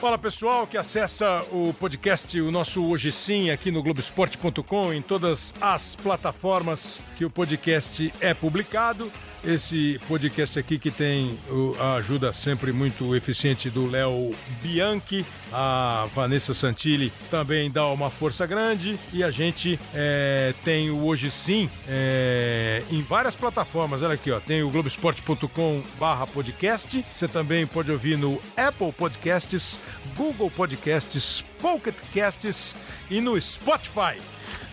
Fala pessoal que acessa o podcast, o nosso Hoje Sim, aqui no Globoesporte.com, em todas as plataformas que o podcast é publicado. Esse podcast aqui que tem a ajuda sempre muito eficiente do Léo Bianchi, a Vanessa Santilli também dá uma força grande e a gente é, tem o Hoje Sim é, em várias plataformas. Olha aqui, ó, tem o Globoesporte.com/podcast. Você também pode ouvir no Apple Podcasts, Google Podcasts, Pocket Casts e no Spotify.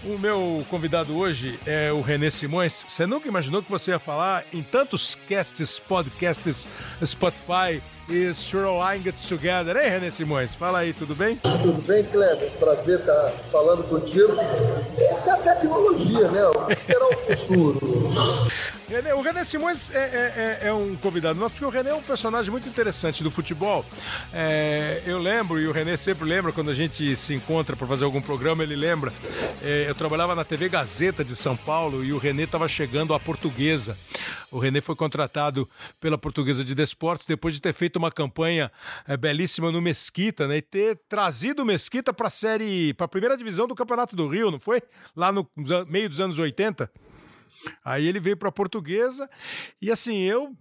O meu convidado hoje é o René Simões. Você nunca imaginou que você ia falar em tantos casts, podcasts, Spotify e Shoreline Get Together, hein, René Simões? Fala aí, tudo bem? Tudo bem, Kleber? Prazer estar falando contigo. Essa é a tecnologia, né? O que será o futuro? René, o René Simões é, é, é, é, um convidado nosso, porque o René é um personagem muito interessante do futebol. É, eu lembro, e o René sempre lembra, quando a gente se encontra para fazer algum programa, ele lembra. É, eu trabalhava na TV Gazeta de São Paulo e o René estava chegando à portuguesa. O René foi contratado pela Portuguesa de Desportos depois de ter feito uma campanha é, belíssima no Mesquita, né? E ter trazido o Mesquita para a série, para a primeira divisão do Campeonato do Rio, não foi? Lá no meio dos anos 80. Aí ele veio para portuguesa e assim, eu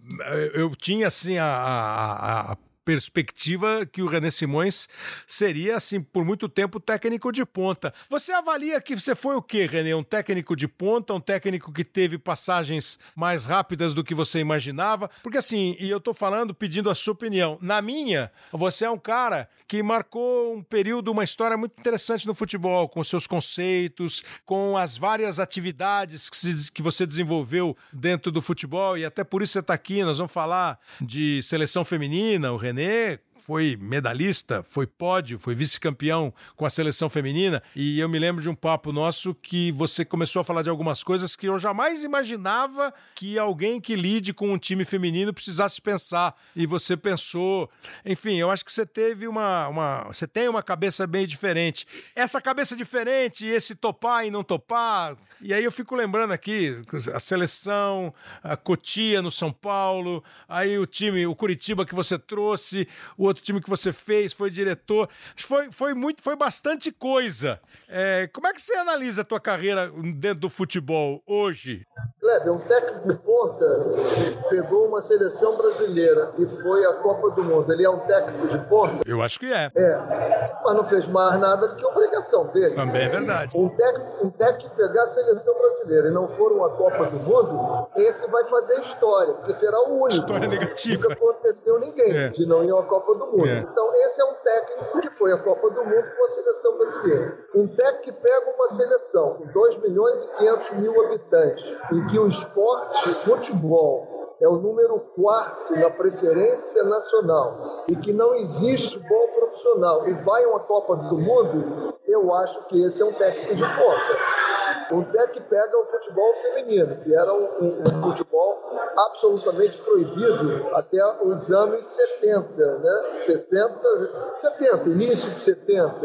eu tinha assim a, a, a perspectiva que o René Simões seria, assim, por muito tempo técnico de ponta. Você avalia que você foi o quê, René? Um técnico de ponta, um técnico que teve passagens mais rápidas do que você imaginava? Porque assim, e eu tô falando pedindo a sua opinião. Na minha, você é um cara que marcou um período, uma história muito interessante no futebol, com seus conceitos, com as várias atividades que, se, que você desenvolveu dentro do futebol, e até por isso você está aqui. Nós vamos falar de seleção feminina, o René René foi medalhista, foi pódio, foi vice-campeão com a seleção feminina. E eu me lembro de um papo nosso que você começou a falar de algumas coisas que eu jamais imaginava que alguém que lide com um time feminino precisasse pensar. E você pensou. Enfim, eu acho que você teve uma. uma você tem uma cabeça bem diferente. Essa cabeça diferente, esse topar e não topar. E aí eu fico lembrando aqui a seleção, a Cotia no São Paulo, aí o time, o Curitiba que você trouxe, o outro time que você fez, foi diretor. Foi, foi muito, foi bastante coisa. É, como é que você analisa a tua carreira dentro do futebol hoje? Kleber, um técnico de ponta pegou uma seleção brasileira e foi à Copa do Mundo. Ele é um técnico de ponta? Eu acho que é. É, mas não fez mais nada do que obrigação dele. Também é verdade. Um técnico, um técnico pegar a seleção brasileira e não for uma Copa do Mundo, esse vai fazer história, porque será o único. História negativa. Nunca aconteceu ninguém é. de não ir à Copa do Mundo. É. Então, esse é um técnico que foi à Copa do Mundo com a seleção brasileira. Um técnico que pega uma seleção com 2 milhões e 500 mil habitantes, em que o esporte, futebol, é o número quarto na preferência nacional e que não existe bom profissional e vai a uma Copa do Mundo, eu acho que esse é um técnico de ponta. Um técnico que pega o futebol feminino, que era um, um, um, futebol absolutamente proibido até os anos 70, né? 60, 70, início de 70,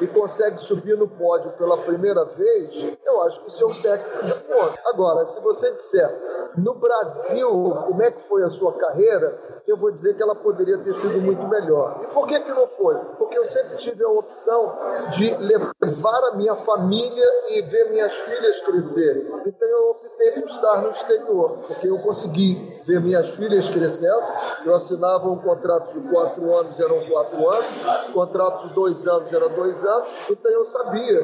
e consegue subir no pódio pela primeira vez, eu acho que isso é um técnico de ponta. Agora, se você disser no Brasil como é que foi a sua carreira, eu vou dizer que ela poderia ter sido muito melhor. E por que, que não foi? Porque eu sempre tive a opção de levar a minha família e ver minhas filhas crescerem. Então eu optei por estar no exterior, porque eu consegui ver minhas filhas crescendo. Eu assinava um contrato de quatro anos, eram quatro anos, contrato de dois anos, era dois anos. Então eu sabia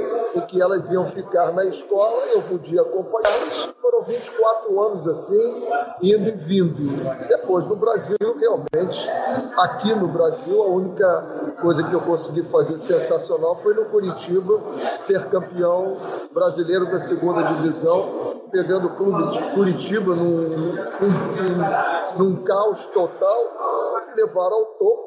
que elas iam ficar na escola, eu podia acompanhá-las. Foram 24 anos assim, indo e vindo. Depois, no Brasil, realmente, aqui no Brasil, a única coisa que eu consegui fazer sensacional foi no Curitiba ser campeão brasileiro da segunda divisão, pegando o clube de Curitiba num, num, num, num caos total levaram ao topo.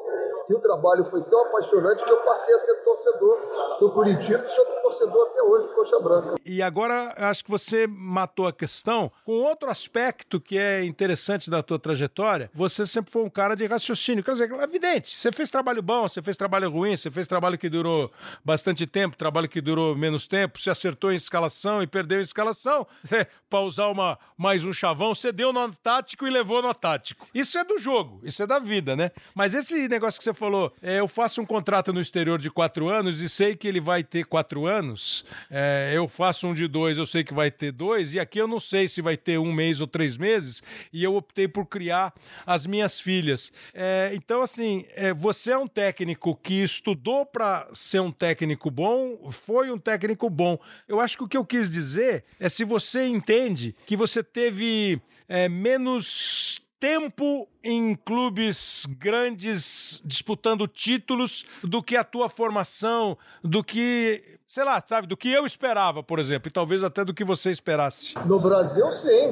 E o trabalho foi tão apaixonante que eu passei a ser torcedor do Curitiba e sou torcedor até hoje do Coxa Branca. E agora acho que você matou a questão com outro aspecto que é interessante da tua trajetória. Você sempre foi um cara de raciocínio. Quer dizer, é evidente, você fez trabalho bom, você fez trabalho ruim, você fez trabalho que durou bastante tempo, trabalho que durou menos tempo, você acertou em escalação e perdeu em escalação. Pra usar uma, mais um chavão, você deu no tático e levou no tático. Tático. Isso é do jogo, isso é da vida, né? Mas esse negócio que você falou, é, eu faço um contrato no exterior de quatro anos e sei que ele vai ter quatro anos, é, eu faço um de dois, eu sei que vai ter dois, e aqui eu não sei se vai ter um mês ou três meses, e eu optei por criar as minhas filhas. É, então, assim, é, você é um técnico que estudou para ser um técnico bom, foi um técnico bom. Eu acho que o que eu quis dizer é se você entende que você teve é, menos tempo em clubes grandes disputando títulos do que a tua formação, do que, sei lá, sabe, do que eu esperava, por exemplo, e talvez até do que você esperasse. No Brasil, sim.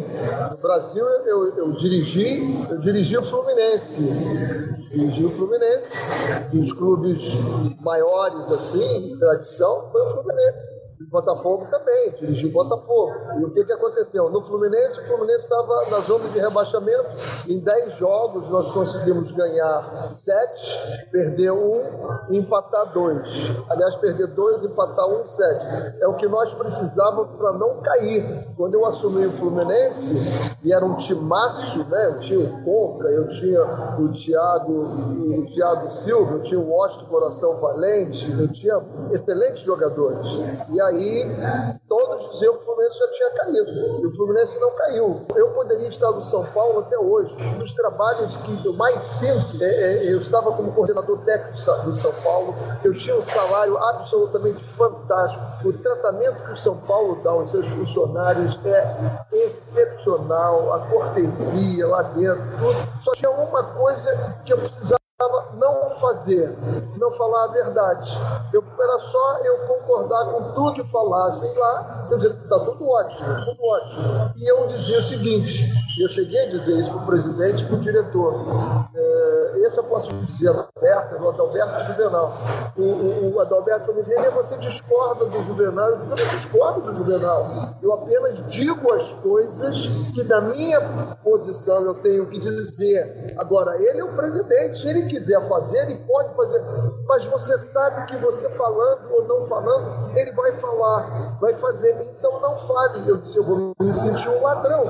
No Brasil, eu, eu dirigi, eu dirigi o Fluminense. Dirigi o Fluminense. Dos clubes maiores, assim, de tradição, foi o Fluminense. Botafogo também, dirigiu o Botafogo. E o que, que aconteceu? No Fluminense, o Fluminense estava na zona de rebaixamento. Em 10 jogos, nós conseguimos ganhar 7, perder 1 e empatar 2. Aliás, perder 2, empatar 1, 7. É o que nós precisávamos para não cair. Quando eu assumi o Fluminense, e era um timaço, né? Eu tinha o Compra, eu tinha o Thiago, o Thiago Silva, eu tinha o Washington Coração Valente, eu tinha excelentes jogadores. E aí todos diziam que o Fluminense já tinha caído. E o Fluminense não caiu. Eu poderia estar no São Paulo até hoje. Dos trabalhos que eu mais sinto, é, é, eu estava como coordenador técnico do São Paulo, eu tinha um salário absolutamente fantástico. O tratamento que o São Paulo dá aos seus funcionários é excepcional. A cortesia lá dentro, tudo. Só tinha uma coisa que eu precisava não fazer, não falar a verdade. Eu, era só eu concordar com tudo que falassem lá, eu dizia, está tudo ótimo, tudo ótimo. E eu dizia o seguinte, eu cheguei a dizer isso para o presidente e para o diretor. É, esse eu posso dizer aberto, do Adalberto Juvenal. O, o, o Adalberto me disse, você discorda do Juvenal? Eu disse, não discordo do Juvenal. Eu apenas digo as coisas que na minha posição eu tenho que dizer. Agora, ele é o presidente, ele quiser fazer, ele pode fazer. Mas você sabe que você falando ou não falando, ele vai falar, vai fazer. Então não fale. Eu disse, eu vou me sentir um ladrão,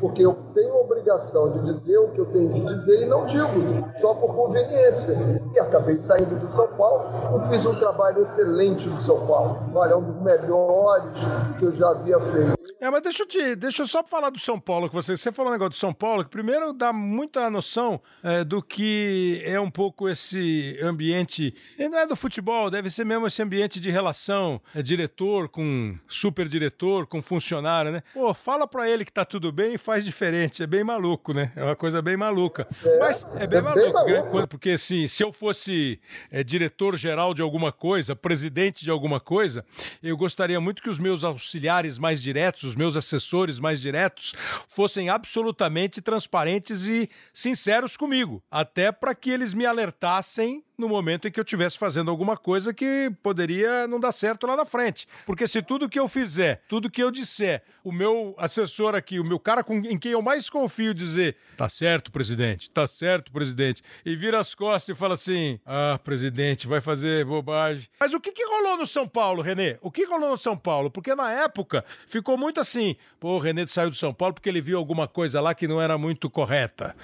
porque eu tenho a obrigação de dizer o que eu tenho que dizer e não digo, só por conveniência. E acabei saindo do São Paulo e fiz um trabalho excelente no São Paulo. Olha, um dos melhores que eu já havia feito. É, mas deixa eu, te, deixa eu só falar do São Paulo, que você, você falou um negócio do São Paulo, que primeiro dá muita noção é, do que é um pouco esse ambiente, e não é do futebol, deve ser mesmo esse ambiente de relação, é, diretor com super diretor, com funcionário, né? Pô, fala pra ele que tá tudo bem e faz diferente, é bem maluco, né? É uma coisa bem maluca. É, mas é bem, é maluco, bem maluco, porque assim, se eu fosse é, diretor-geral de alguma coisa, presidente de alguma coisa, eu gostaria muito que os meus auxiliares mais diretos, os meus assessores mais diretos fossem absolutamente transparentes e sinceros comigo, até para que eles me alertassem no momento em que eu estivesse fazendo alguma coisa que poderia não dar certo lá na frente. Porque se tudo que eu fizer, tudo que eu disser, o meu assessor aqui, o meu cara com, em quem eu mais confio dizer, tá certo, presidente, tá certo, presidente, e vira as costas e fala assim, ah, presidente, vai fazer bobagem. Mas o que, que rolou no São Paulo, Renê? O que rolou no São Paulo? Porque na época ficou muito assim, pô, o Renê saiu do São Paulo porque ele viu alguma coisa lá que não era muito correta.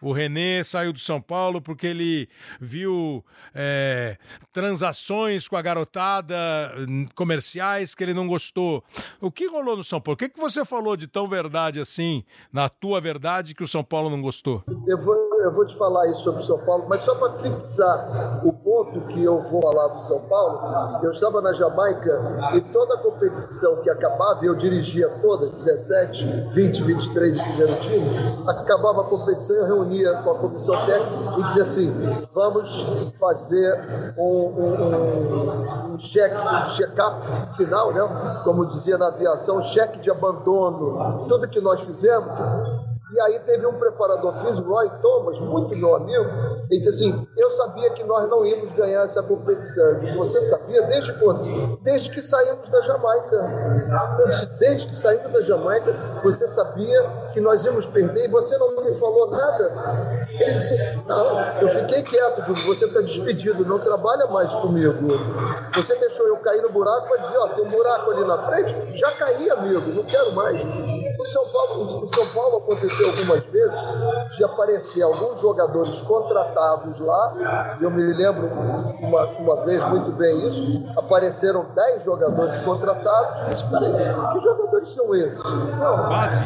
O Renê saiu do São Paulo porque ele viu é, transações com a garotada hum, comerciais que ele não gostou. O que rolou no São Paulo? O que, que você falou de tão verdade assim, na tua verdade, que o São Paulo não gostou? Eu vou, eu vou te falar isso sobre o São Paulo, mas só para fixar o ponto que eu vou falar do São Paulo, eu estava na Jamaica e toda a competição que acabava, eu dirigia toda, 17, 20, 23 e primeiro time, acabava a competição, eu reunia com a comissão técnica e dizia assim: vamos fazer um, um, um cheque, um check-up final, né? como dizia na aviação, cheque de abandono. Tudo que nós fizemos e aí teve um preparador físico, Roy Thomas, muito meu amigo, ele disse assim, eu sabia que nós não íamos ganhar essa competição. Eu disse, você sabia? Desde quando? Desde que saímos da Jamaica. Eu disse, desde que saímos da Jamaica, você sabia que nós íamos perder e você não me falou nada? Ele disse, não, eu fiquei quieto, digo, você está despedido, não trabalha mais comigo. Você deixou eu cair no buraco para dizer, ó, tem um buraco ali na frente? Já caí, amigo, não quero mais. O São Paulo, o São Paulo aconteceu algumas vezes de aparecer alguns jogadores contratados lá. Eu me lembro uma, uma vez muito bem isso. Apareceram 10 jogadores contratados. Disse, peraí, que jogadores são esses? Não, base.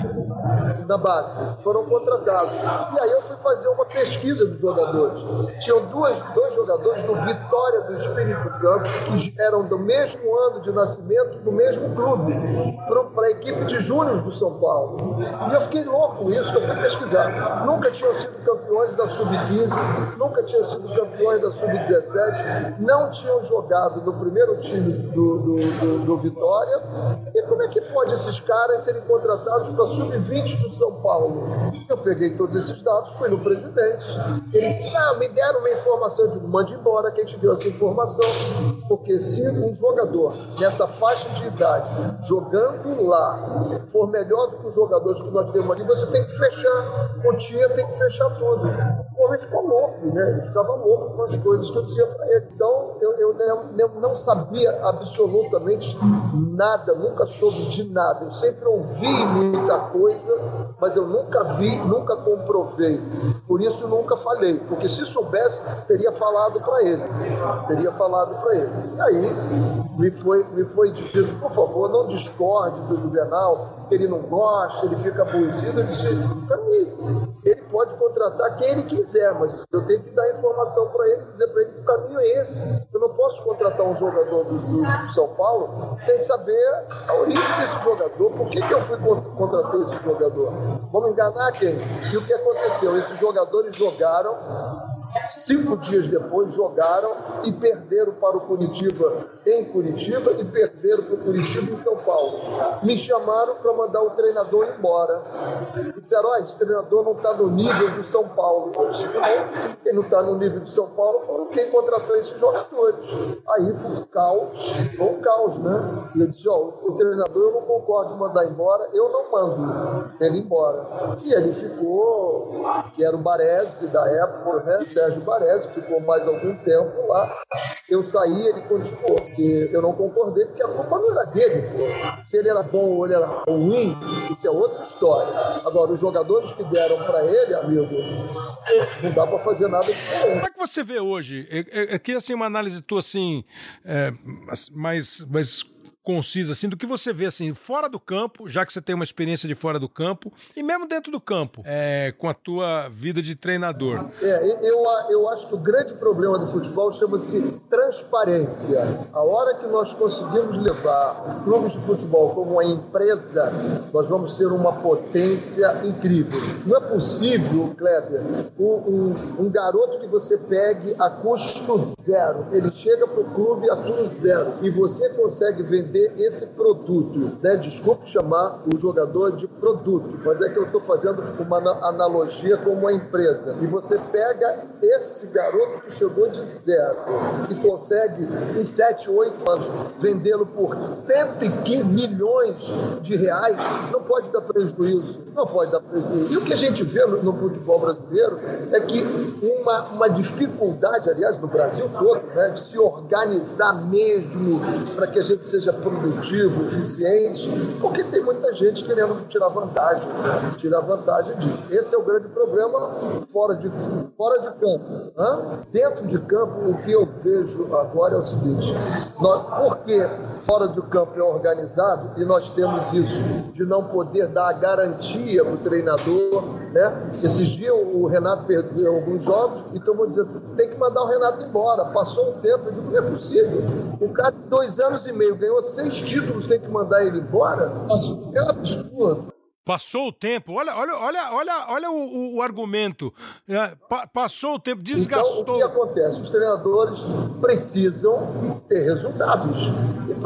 Na base. Foram contratados. E aí eu fui fazer uma pesquisa dos jogadores. Tinham duas, dois jogadores do Vitória do Espírito Santo, que eram do mesmo ano de nascimento, do mesmo clube, para a equipe de júniores do São Paulo. E eu fiquei louco com isso, que eu fui pesquisar. Nunca tinham sido campeões da Sub-15, nunca tinham sido campeões da Sub-17, não tinham jogado no primeiro time do, do, do, do Vitória. E como é que pode esses caras serem contratados para Sub-20 do São Paulo? Eu peguei todos esses dados, fui no presidente. Ele disse: Não, me deram uma informação. Eu digo: mande embora quem te deu essa informação. Porque se um jogador nessa faixa de idade, jogando lá, for melhor que os jogadores que nós temos ali, você tem que fechar o dia, tem que fechar tudo. O ficou louco, né? Ele ficava louco com as coisas que eu dizia para ele. Então, eu, eu, eu não sabia absolutamente nada, nunca soube de nada. Eu sempre ouvi muita coisa, mas eu nunca vi, nunca comprovei. Por isso, nunca falei. Porque se soubesse, teria falado para ele. Teria falado para ele. E aí, me foi, me foi dito, por favor, não discorde do Juvenal, ele não gosta, ele fica aborrecido. Eu disse, mim, ele pode contratar quem ele quiser, mas eu tenho que dar informação para ele, dizer para ele que o caminho é esse. Eu não posso contratar um jogador do, do, do São Paulo sem saber a origem desse jogador, por que, que eu fui contratar esse jogador. Vamos enganar quem? E o que aconteceu? Esses jogadores jogaram Cinco dias depois jogaram e perderam para o Curitiba em Curitiba e perderam para o Curitiba em São Paulo. Me chamaram para mandar o treinador embora. E disseram: oh, esse treinador não está no nível do São Paulo. Eu disse: não, quem não está no nível do São Paulo foram quem contratou esses jogadores. Aí foi um caos, foi um caos, né? E eu disse: oh, o treinador eu não concordo de mandar embora, eu não mando ele embora. E ele ficou, que era o Baresi da época, né? Sérgio Baresi, ficou mais algum tempo lá. Eu saí, ele continuou, eu não concordei, porque a culpa não era dele. Pô. Se ele era bom ou ele era ruim, isso é outra história. Agora, os jogadores que deram para ele, amigo, não dá para fazer nada diferente. Como é que você vê hoje? Aqui, assim, uma análise tua, assim, é, mais, mais concisa, assim, do que você vê, assim, fora do campo, já que você tem uma experiência de fora do campo, e mesmo dentro do campo, é, com a tua vida de treinador. É, eu, eu acho que o grande problema do futebol chama-se transparência. A hora que nós conseguimos levar clubes de futebol como uma empresa, nós vamos ser uma potência incrível. Não é possível, Kleber, um, um, um garoto que você pegue a custo zero, ele chega para o clube a custo zero, e você consegue vender vender esse produto. Né? Desculpe chamar o jogador de produto, mas é que eu estou fazendo uma analogia com uma empresa. E você pega esse garoto que chegou de zero e consegue, em 7, 8 anos, vendê-lo por 115 milhões de reais, não pode dar prejuízo. Não pode dar prejuízo. E o que a gente vê no, no futebol brasileiro é que uma, uma dificuldade, aliás, no Brasil todo, né, de se organizar mesmo para que a gente seja produtivo, eficiente, porque tem muita gente querendo tirar vantagem, tirar vantagem disso. Esse é o grande problema fora de, fora de campo. Né? Dentro de campo, o que eu vejo agora é o seguinte: nós, porque fora do campo é organizado e nós temos isso de não poder dar a garantia para o treinador. Né? Esses dias o Renato perdeu alguns jogos, então vou dizer, tem que mandar o Renato embora. Passou um tempo, eu digo, não é possível. O cara de dois anos e meio ganhou seis títulos, tem que mandar ele embora? É absurdo. Passou o tempo, olha, olha, olha, olha, olha o, o, o argumento. É, pa, passou o tempo, desgastou. Então, o que acontece? Os treinadores precisam ter resultados.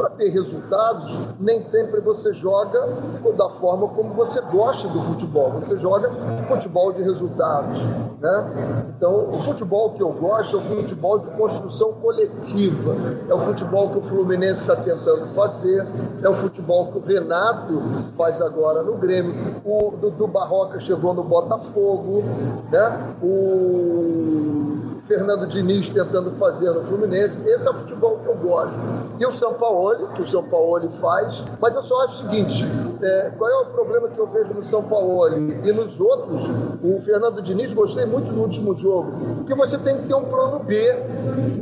Para ter resultados, nem sempre você joga da forma como você gosta do futebol. Você joga futebol de resultados. Né? Então, o futebol que eu gosto é o futebol de construção coletiva. É o futebol que o Fluminense está tentando fazer, é o futebol que o Renato faz agora no Grêmio o Dudu Barroca chegou no Botafogo, né? o Fernando Diniz tentando fazer no Fluminense. Esse é o futebol que eu gosto. E o São Paulo Que o São Paulo faz, mas eu só acho o seguinte: é, qual é o problema que eu vejo no São Paulo e nos outros? O Fernando Diniz, gostei muito do último jogo, porque você tem que ter um plano B.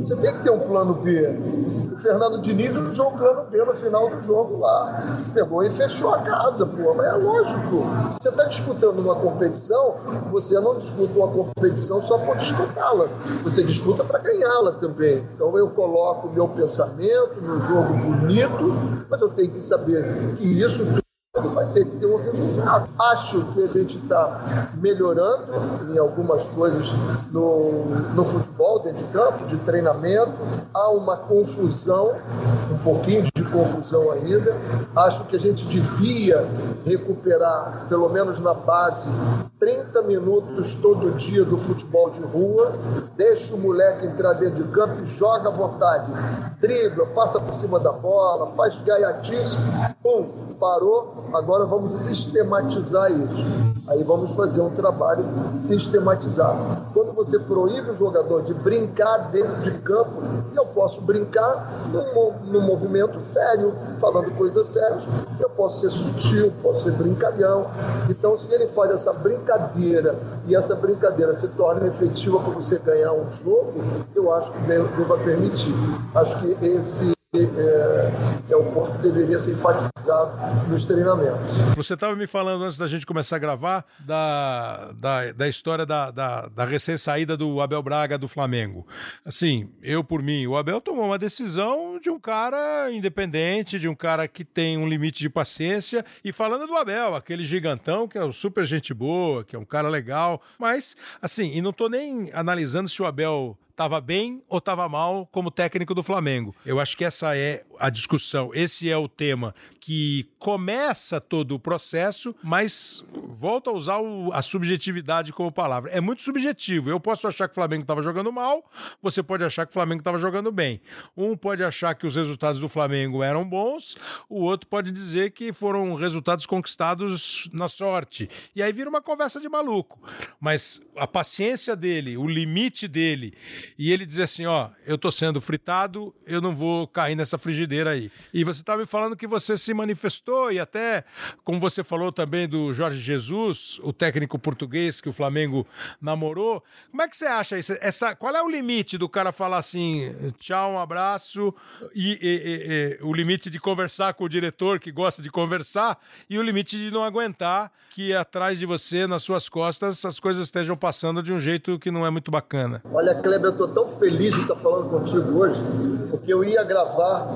Você tem que ter um plano B. O Fernando Diniz usou o plano B no final do jogo lá. Pegou e fechou a casa, pô. Mas é lógico. Você está disputando uma competição, você não disputa uma competição só por disputá-la. Você disputa para ganhá-la também. Então eu coloco meu pensamento, meu jogo bonito, mas eu tenho que saber que isso vai ter que ter um resultado. Acho que a gente está melhorando em algumas coisas no, no futebol, dentro de campo, de treinamento. Há uma confusão, um pouquinho de confusão ainda. Acho que a gente devia recuperar, pelo menos na base, 30 minutos todo dia do futebol de rua. Deixa o moleque entrar dentro de campo e joga à vontade. Dribla, passa por cima da bola, faz gaiatice. Pum, parou agora vamos sistematizar isso. Aí vamos fazer um trabalho sistematizado. Quando você proíbe o jogador de dentro de campo, eu posso brincar num, num movimento sério, falando coisas sérias, eu posso ser sutil, posso ser brincalhão. Então, se ele faz essa brincadeira e essa brincadeira se torna efetiva para você ganhar um jogo, eu acho que deva permitir. Acho que esse é, é o ponto que deveria ser enfatizado nos treinamentos. Você estava me falando antes da gente começar a gravar da, da, da história da, da, da recém-saída do Abel Braga do Flamengo. Assim, eu por mim, o Abel tomou uma decisão de um cara independente, de um cara que tem um limite de paciência. E falando do Abel, aquele gigantão que é um super gente boa, que é um cara legal, mas assim, e não estou nem analisando se o Abel estava bem ou estava mal como técnico do Flamengo. Eu acho que essa é a discussão, esse é o tema que começa todo o processo, mas volta a usar o, a subjetividade como palavra. É muito subjetivo. Eu posso achar que o Flamengo estava jogando mal, você pode achar que o Flamengo estava jogando bem. Um pode achar que os resultados do Flamengo eram bons, o outro pode dizer que foram resultados conquistados na sorte. E aí vira uma conversa de maluco. Mas a paciência dele, o limite dele e ele dizer assim: ó, eu tô sendo fritado, eu não vou cair nessa frigideira aí. E você tá me falando que você se manifestou e até, como você falou também do Jorge Jesus, o técnico português que o Flamengo namorou. Como é que você acha isso? Essa, qual é o limite do cara falar assim, tchau, um abraço, e, e, e, e o limite de conversar com o diretor que gosta de conversar e o limite de não aguentar que atrás de você, nas suas costas, as coisas estejam passando de um jeito que não é muito bacana? Olha, Kleber, estou tão feliz de estar falando contigo hoje, porque eu ia gravar,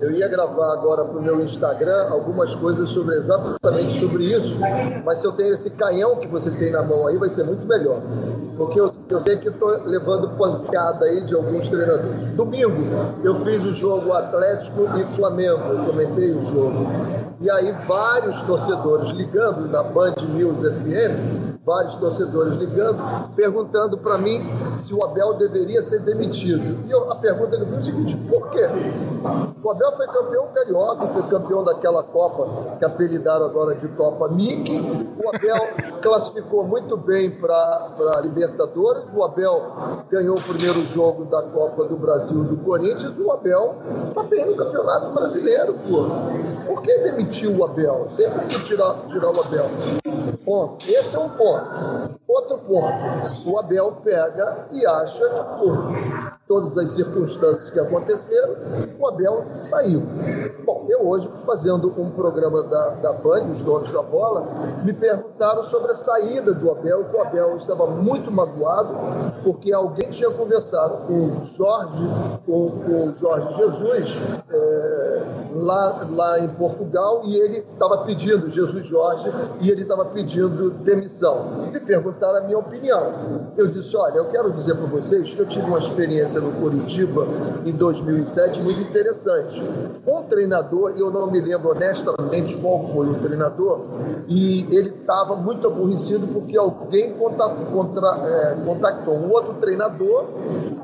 eu ia gravar agora para o meu Instagram algumas coisas sobre exatamente sobre isso, mas se eu tenho esse canhão que você tem na mão aí, vai ser muito melhor. Porque eu, eu sei que estou levando pancada aí de alguns treinadores. Domingo, eu fiz o jogo Atlético e Flamengo, eu comentei o jogo. E aí vários torcedores ligando na Band News FM vários torcedores ligando, perguntando para mim se o Abel deveria ser demitido. E eu, a pergunta foi o seguinte: por quê? O Abel foi campeão carioca, foi campeão daquela Copa que apelidaram agora de Copa Mickey. O Abel classificou muito bem para a Libertadores. O Abel ganhou o primeiro jogo da Copa do Brasil do Corinthians. O Abel está bem no Campeonato Brasileiro, pô. Por que demitiu o Abel? Tem que tirar, tirar o Abel. Ponto. Esse é um ponto. Outro ponto. O Abel pega e acha que por todas as circunstâncias que aconteceram, o Abel saiu. Bom, eu hoje, fazendo um programa da, da Band, os donos da bola, me perguntaram sobre a saída do Abel, que o Abel estava muito magoado, porque alguém tinha conversado com o Jorge, com, com o Jorge Jesus, é, lá, lá em Portugal, e ele estava pedindo, Jesus Jorge, e ele estava pedindo demissão. Me perguntaram a minha opinião. Eu disse, olha, eu quero dizer para vocês que eu tive uma experiência no Curitiba em 2007 muito interessante. Um treinador, e eu não me lembro honestamente qual foi o treinador, e ele estava muito aborrecido porque alguém contra, contra, é, contactou um outro treinador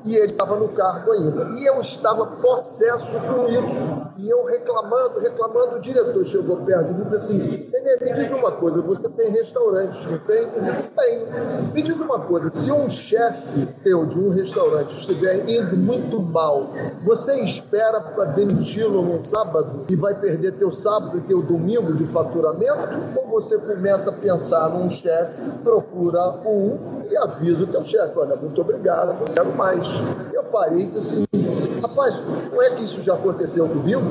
e ele estava no cargo ainda. E eu estava possesso com isso. E eu reclamando, reclamando, o diretor chegou perto e disse assim: me diz uma coisa, você tem restaurante, não tem? Eu tem. Me diz uma coisa: se um chefe teu de um restaurante estiver indo muito mal, você espera para demiti-lo no sábado e vai perder teu sábado e teu domingo de faturamento? Ou você começa a pensar num chefe, procura um e avisa o teu chefe: olha, muito obrigado, não quero mais. Eu parei e disse assim: rapaz, não é que isso já aconteceu comigo?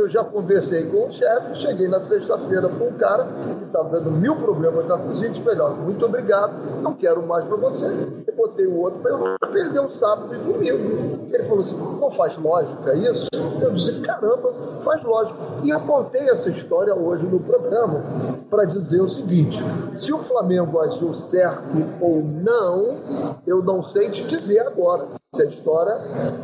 Eu já conversei com o chefe, cheguei na sexta-feira com um cara que estava dando mil problemas na cozinha disse melhor, muito obrigado, não quero mais para você. Eu botei o outro para eu perder o sábado e domingo. Ele falou assim, não faz lógica isso? Eu disse, caramba, faz lógica. E eu contei essa história hoje no programa para dizer o seguinte, se o Flamengo agiu certo ou não, eu não sei te dizer agora. A história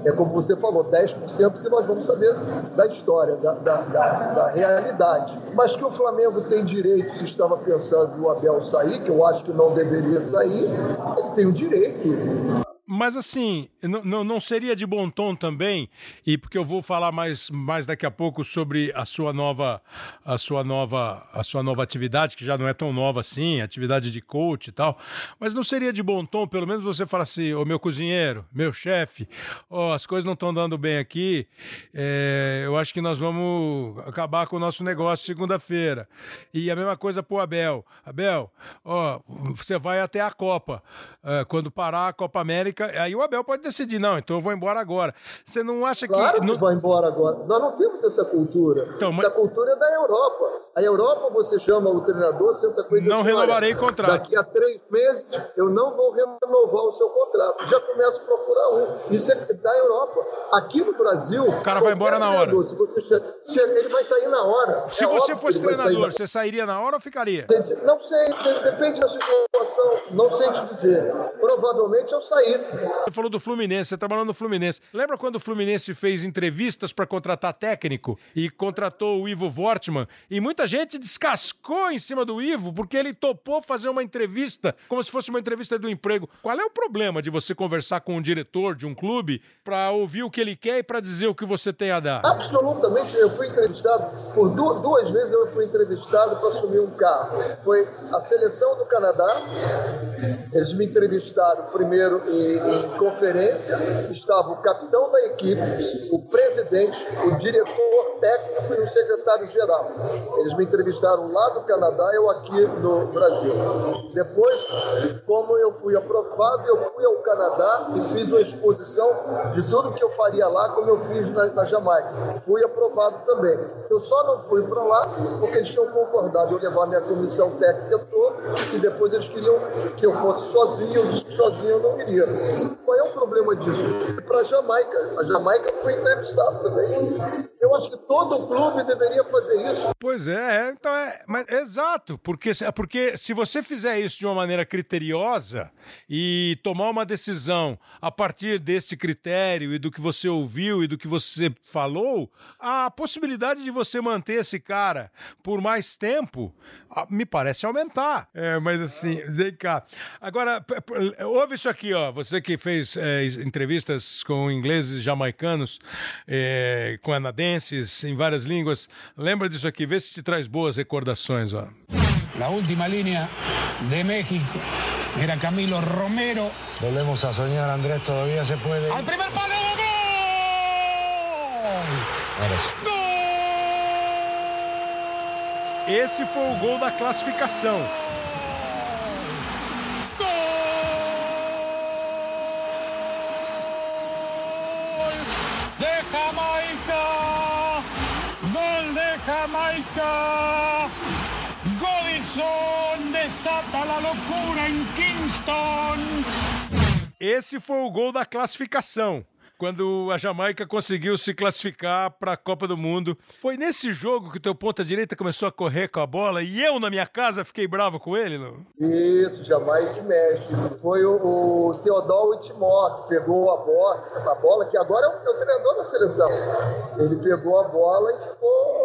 é como você falou, 10% que nós vamos saber da história, da, da, da, da, realidade. Mas que o Flamengo tem direito, se estava pensando o Abel sair, que eu acho que não deveria sair, ele tem o direito. Mas assim, não, não seria de bom tom também, e porque eu vou falar mais, mais daqui a pouco sobre a sua nova a sua nova a sua nova atividade, que já não é tão nova assim, atividade de coach e tal. Mas não seria de bom tom, pelo menos você falar assim, ô meu cozinheiro, meu chefe, ó, as coisas não estão dando bem aqui. É, eu acho que nós vamos acabar com o nosso negócio segunda-feira. E a mesma coisa pro Abel. Abel, ó, você vai até a Copa. É, quando parar a Copa América aí o Abel pode decidir, não, então eu vou embora agora. Você não acha claro que. Claro que vai embora agora. Nós não temos essa cultura. Então, essa mas... cultura é da Europa. A Europa, você chama o treinador, senta com ele Não renovarei o contrato. Daqui a três meses, eu não vou renovar o seu contrato. Já começo a procurar um. Isso é da Europa. Aqui no Brasil. O cara vai embora na hora. Se você chega, ele vai sair na hora. Se é você fosse treinador, você sairia na hora ou ficaria? Não sei, depende da situação. Não sei te dizer. Provavelmente eu saísse você falou do Fluminense, você trabalhou no Fluminense. Lembra quando o Fluminense fez entrevistas para contratar técnico e contratou o Ivo Wortman? E muita gente descascou em cima do Ivo porque ele topou fazer uma entrevista como se fosse uma entrevista do emprego. Qual é o problema de você conversar com um diretor de um clube para ouvir o que ele quer e para dizer o que você tem a dar? Absolutamente. Eu fui entrevistado por duas vezes. Eu fui entrevistado para assumir um carro. Foi a seleção do Canadá. Eles me entrevistaram primeiro em em conferência estava o capitão da equipe, o presidente, o diretor técnico e o secretário-geral. Eles me entrevistaram lá do Canadá, eu aqui no Brasil. Depois, como eu fui aprovado, eu fui ao Canadá e fiz uma exposição de tudo que eu faria lá, como eu fiz na, na Jamaica. Fui aprovado também. Eu só não fui para lá porque eles tinham concordado eu levar minha comissão técnica toda e depois eles queriam que eu fosse sozinho. Eu disse que sozinho eu não iria. Qual é o problema disso? Para a Jamaica. A Jamaica foi entrevistada também. Eu acho que todo clube deveria fazer isso. Pois é, é então é, mas, exato, porque, porque se você fizer isso de uma maneira criteriosa e tomar uma decisão a partir desse critério e do que você ouviu e do que você falou, a possibilidade de você manter esse cara por mais tempo me parece aumentar. É, mas assim, vem cá. Agora, ouve isso aqui, ó. Você que fez é, entrevistas com ingleses jamaicanos, é, canadenses, em várias línguas, lembra disso aqui, vê se te traz boas recordações, ó. La última línea de México era Camilo Romero. Volvemos a soñar, Andrés, todavía se puede. ¡Al primer palo! ¡Gol! ¡Gol! Esse foi o gol da classificação. Gol de Jamaica! Gol de Jamaica! Godison desata la loucura em Kingston! Esse foi o gol da classificação quando a Jamaica conseguiu se classificar para a Copa do Mundo. Foi nesse jogo que o teu ponta direita começou a correr com a bola e eu na minha casa fiquei bravo com ele, não? Isso, Jamaica e México. Foi o, o Teodoro Itimó que pegou a bola, a bola que agora é o, é o treinador da seleção. Ele pegou a bola e ficou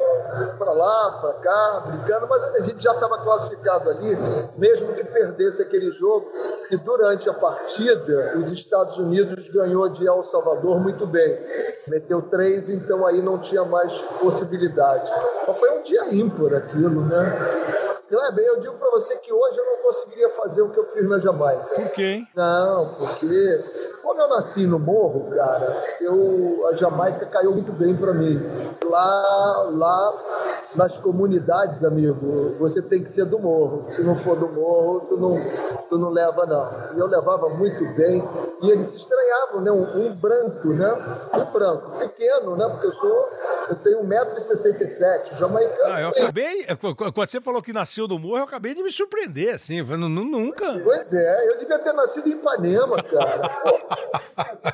para lá, para cá, brincando, mas a gente já estava classificado ali, mesmo que perdesse aquele jogo, que durante a partida os Estados Unidos ganhou de El Salvador muito bem. Meteu três, então aí não tinha mais possibilidade. Mas foi um dia ímpar aquilo, né? Kleber, eu digo para você que hoje eu não conseguiria fazer o que eu fiz na Jamaica. Por quê? Não, porque como eu nasci no morro, cara, eu, a Jamaica caiu muito bem para mim. Lá, lá nas comunidades, amigo, você tem que ser do morro. Se não for do morro, tu não, tu não leva, não. E eu levava muito bem. E eles se estranhavam, né? Um, um branco, né? Um branco, pequeno, né? Porque eu sou, eu tenho 1,67m, jamaicano. Ah, eu acabei, quando você falou que nasceu do morro, eu acabei de me surpreender, assim, nunca. Pois é, eu devia ter nascido em Ipanema, cara.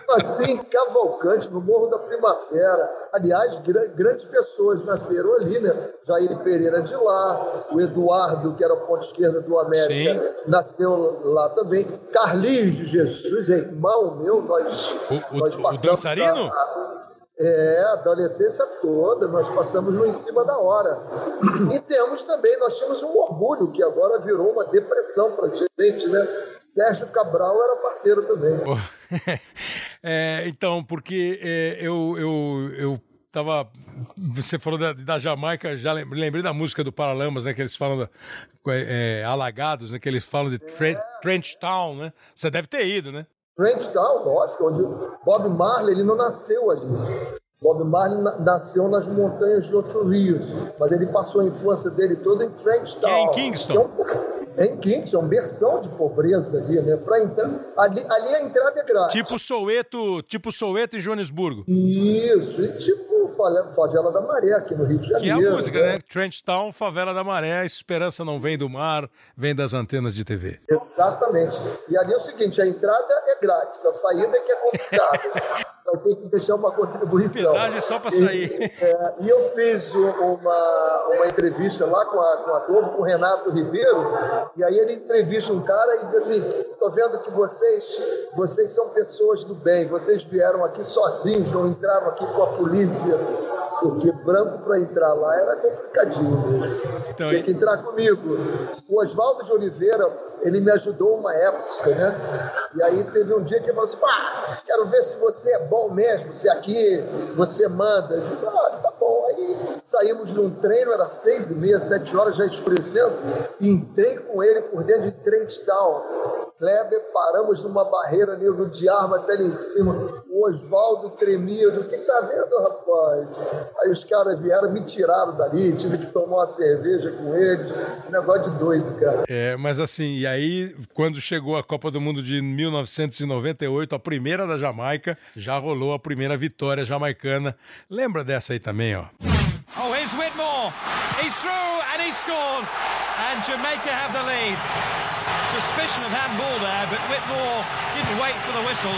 Nasci em Cavalcante, no Morro da Primavera. Aliás, grandes pessoas nasceram ali, né? Jair Pereira de lá, o Eduardo, que era a ponta esquerda do América, Sim. nasceu lá também. Carlinhos de Jesus, irmão meu, nós, o, nós passamos. O dançarino? A, é, a adolescência toda, nós passamos no em cima da hora. E temos também, nós tínhamos um orgulho que agora virou uma depressão para gente, né? Sérgio Cabral era parceiro também. é, então, porque é, eu, eu, eu tava. Você falou da, da, Jamaica, já lembrei da música do Paralamas, né? Que eles falam da, é, alagados, né? Que eles falam de Tre Trench Town, né? Você deve ter ido, né? Trench Town, lógico, onde Bob Marley ele não nasceu ali. Bob Marley nasceu nas montanhas de Ocho Rios, mas ele passou a infância dele toda em Trench Town. É em Kingston. É, em Kingston, um berção de pobreza ali, né? Pra entrar, ali, ali a entrada é grátis. Tipo Soueto, tipo Soueto em Joanesburgo. Isso, e tipo Favela da Maré aqui no Rio de Janeiro. Que é a música, né? né? Trench Town, Favela da Maré, esperança não vem do mar, vem das antenas de TV. Exatamente. E ali é o seguinte, a entrada é grátis, a saída é que é complicada. vai ter que deixar uma contribuição. Verdade, é só para sair. E, é, e, eu fiz uma, uma entrevista lá com a, com a Globo, com o Renato Ribeiro, e aí ele entrevista um cara e diz assim: estou vendo que vocês, vocês são pessoas do bem, vocês vieram aqui sozinhos, não entraram aqui com a polícia porque branco para entrar lá era complicadinho mesmo. Então, Tinha que entrar comigo. O Oswaldo de Oliveira, ele me ajudou uma época, né? E aí teve um dia que ele falou assim: quero ver se você é bom mesmo, se aqui você manda. Eu digo, ah, tá bom. Aí saímos num treino, era seis e meia, sete horas, já escurecendo, e entrei com ele por dentro de Trent Town. Kleber, paramos numa barreira nível de arma até lá em cima. O Oswaldo tremia. O que tá vendo, rapaz? Aí os caras vieram, me tiraram dali, tive que tomar uma cerveja com eles. Um negócio de doido, cara. É, mas assim, e aí, quando chegou a Copa do Mundo de 1998, a primeira da Jamaica, já rolou a primeira vitória jamaicana. Lembra dessa aí também, ó. Oh, here's Whitmore. He's through and he's scored. And Jamaica have the lead. Suspicion of handball there, but Whitmore didn't wait for the whistle,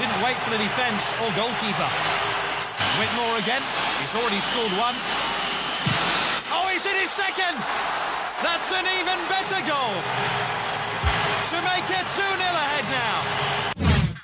didn't wait for the defence or goalkeeper. Whitmore again, he's already scored one. Oh, he's in his second! That's an even better goal! Jamaica 2-0 ahead now.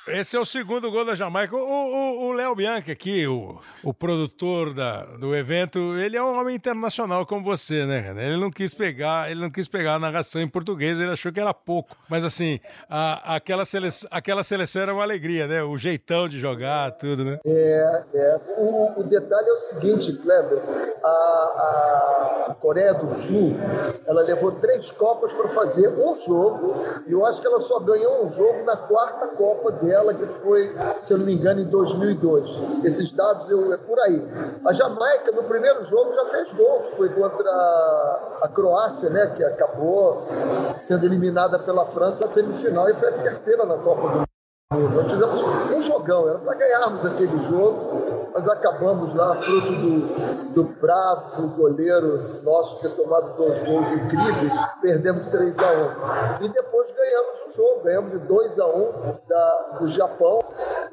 Esse é o segundo gol da Jamaica. O Léo Bianchi aqui, o, o produtor da, do evento, ele é um homem internacional como você, né? Ele não quis pegar, ele não quis pegar a narração em português, ele achou que era pouco. Mas assim, a, aquela, seleção, aquela seleção era uma alegria, né? O jeitão de jogar, tudo, né? É, é. O, o detalhe é o seguinte, Kleber. A, a Coreia do Sul, ela levou três Copas para fazer um jogo, e eu acho que ela só ganhou um jogo na quarta Copa dela dela, que foi, se eu não me engano, em 2002. Esses dados eu, é por aí. A Jamaica, no primeiro jogo, já fez gol, foi contra a Croácia, né, que acabou sendo eliminada pela França na semifinal e foi a terceira na Copa do Mundo. Nós fizemos um jogão, era para ganharmos aquele jogo, mas acabamos lá, fruto do, do bravo goleiro nosso ter tomado dois gols incríveis, perdemos 3 a 1 E depois ganhamos o jogo, ganhamos de 2 a 1 da, do Japão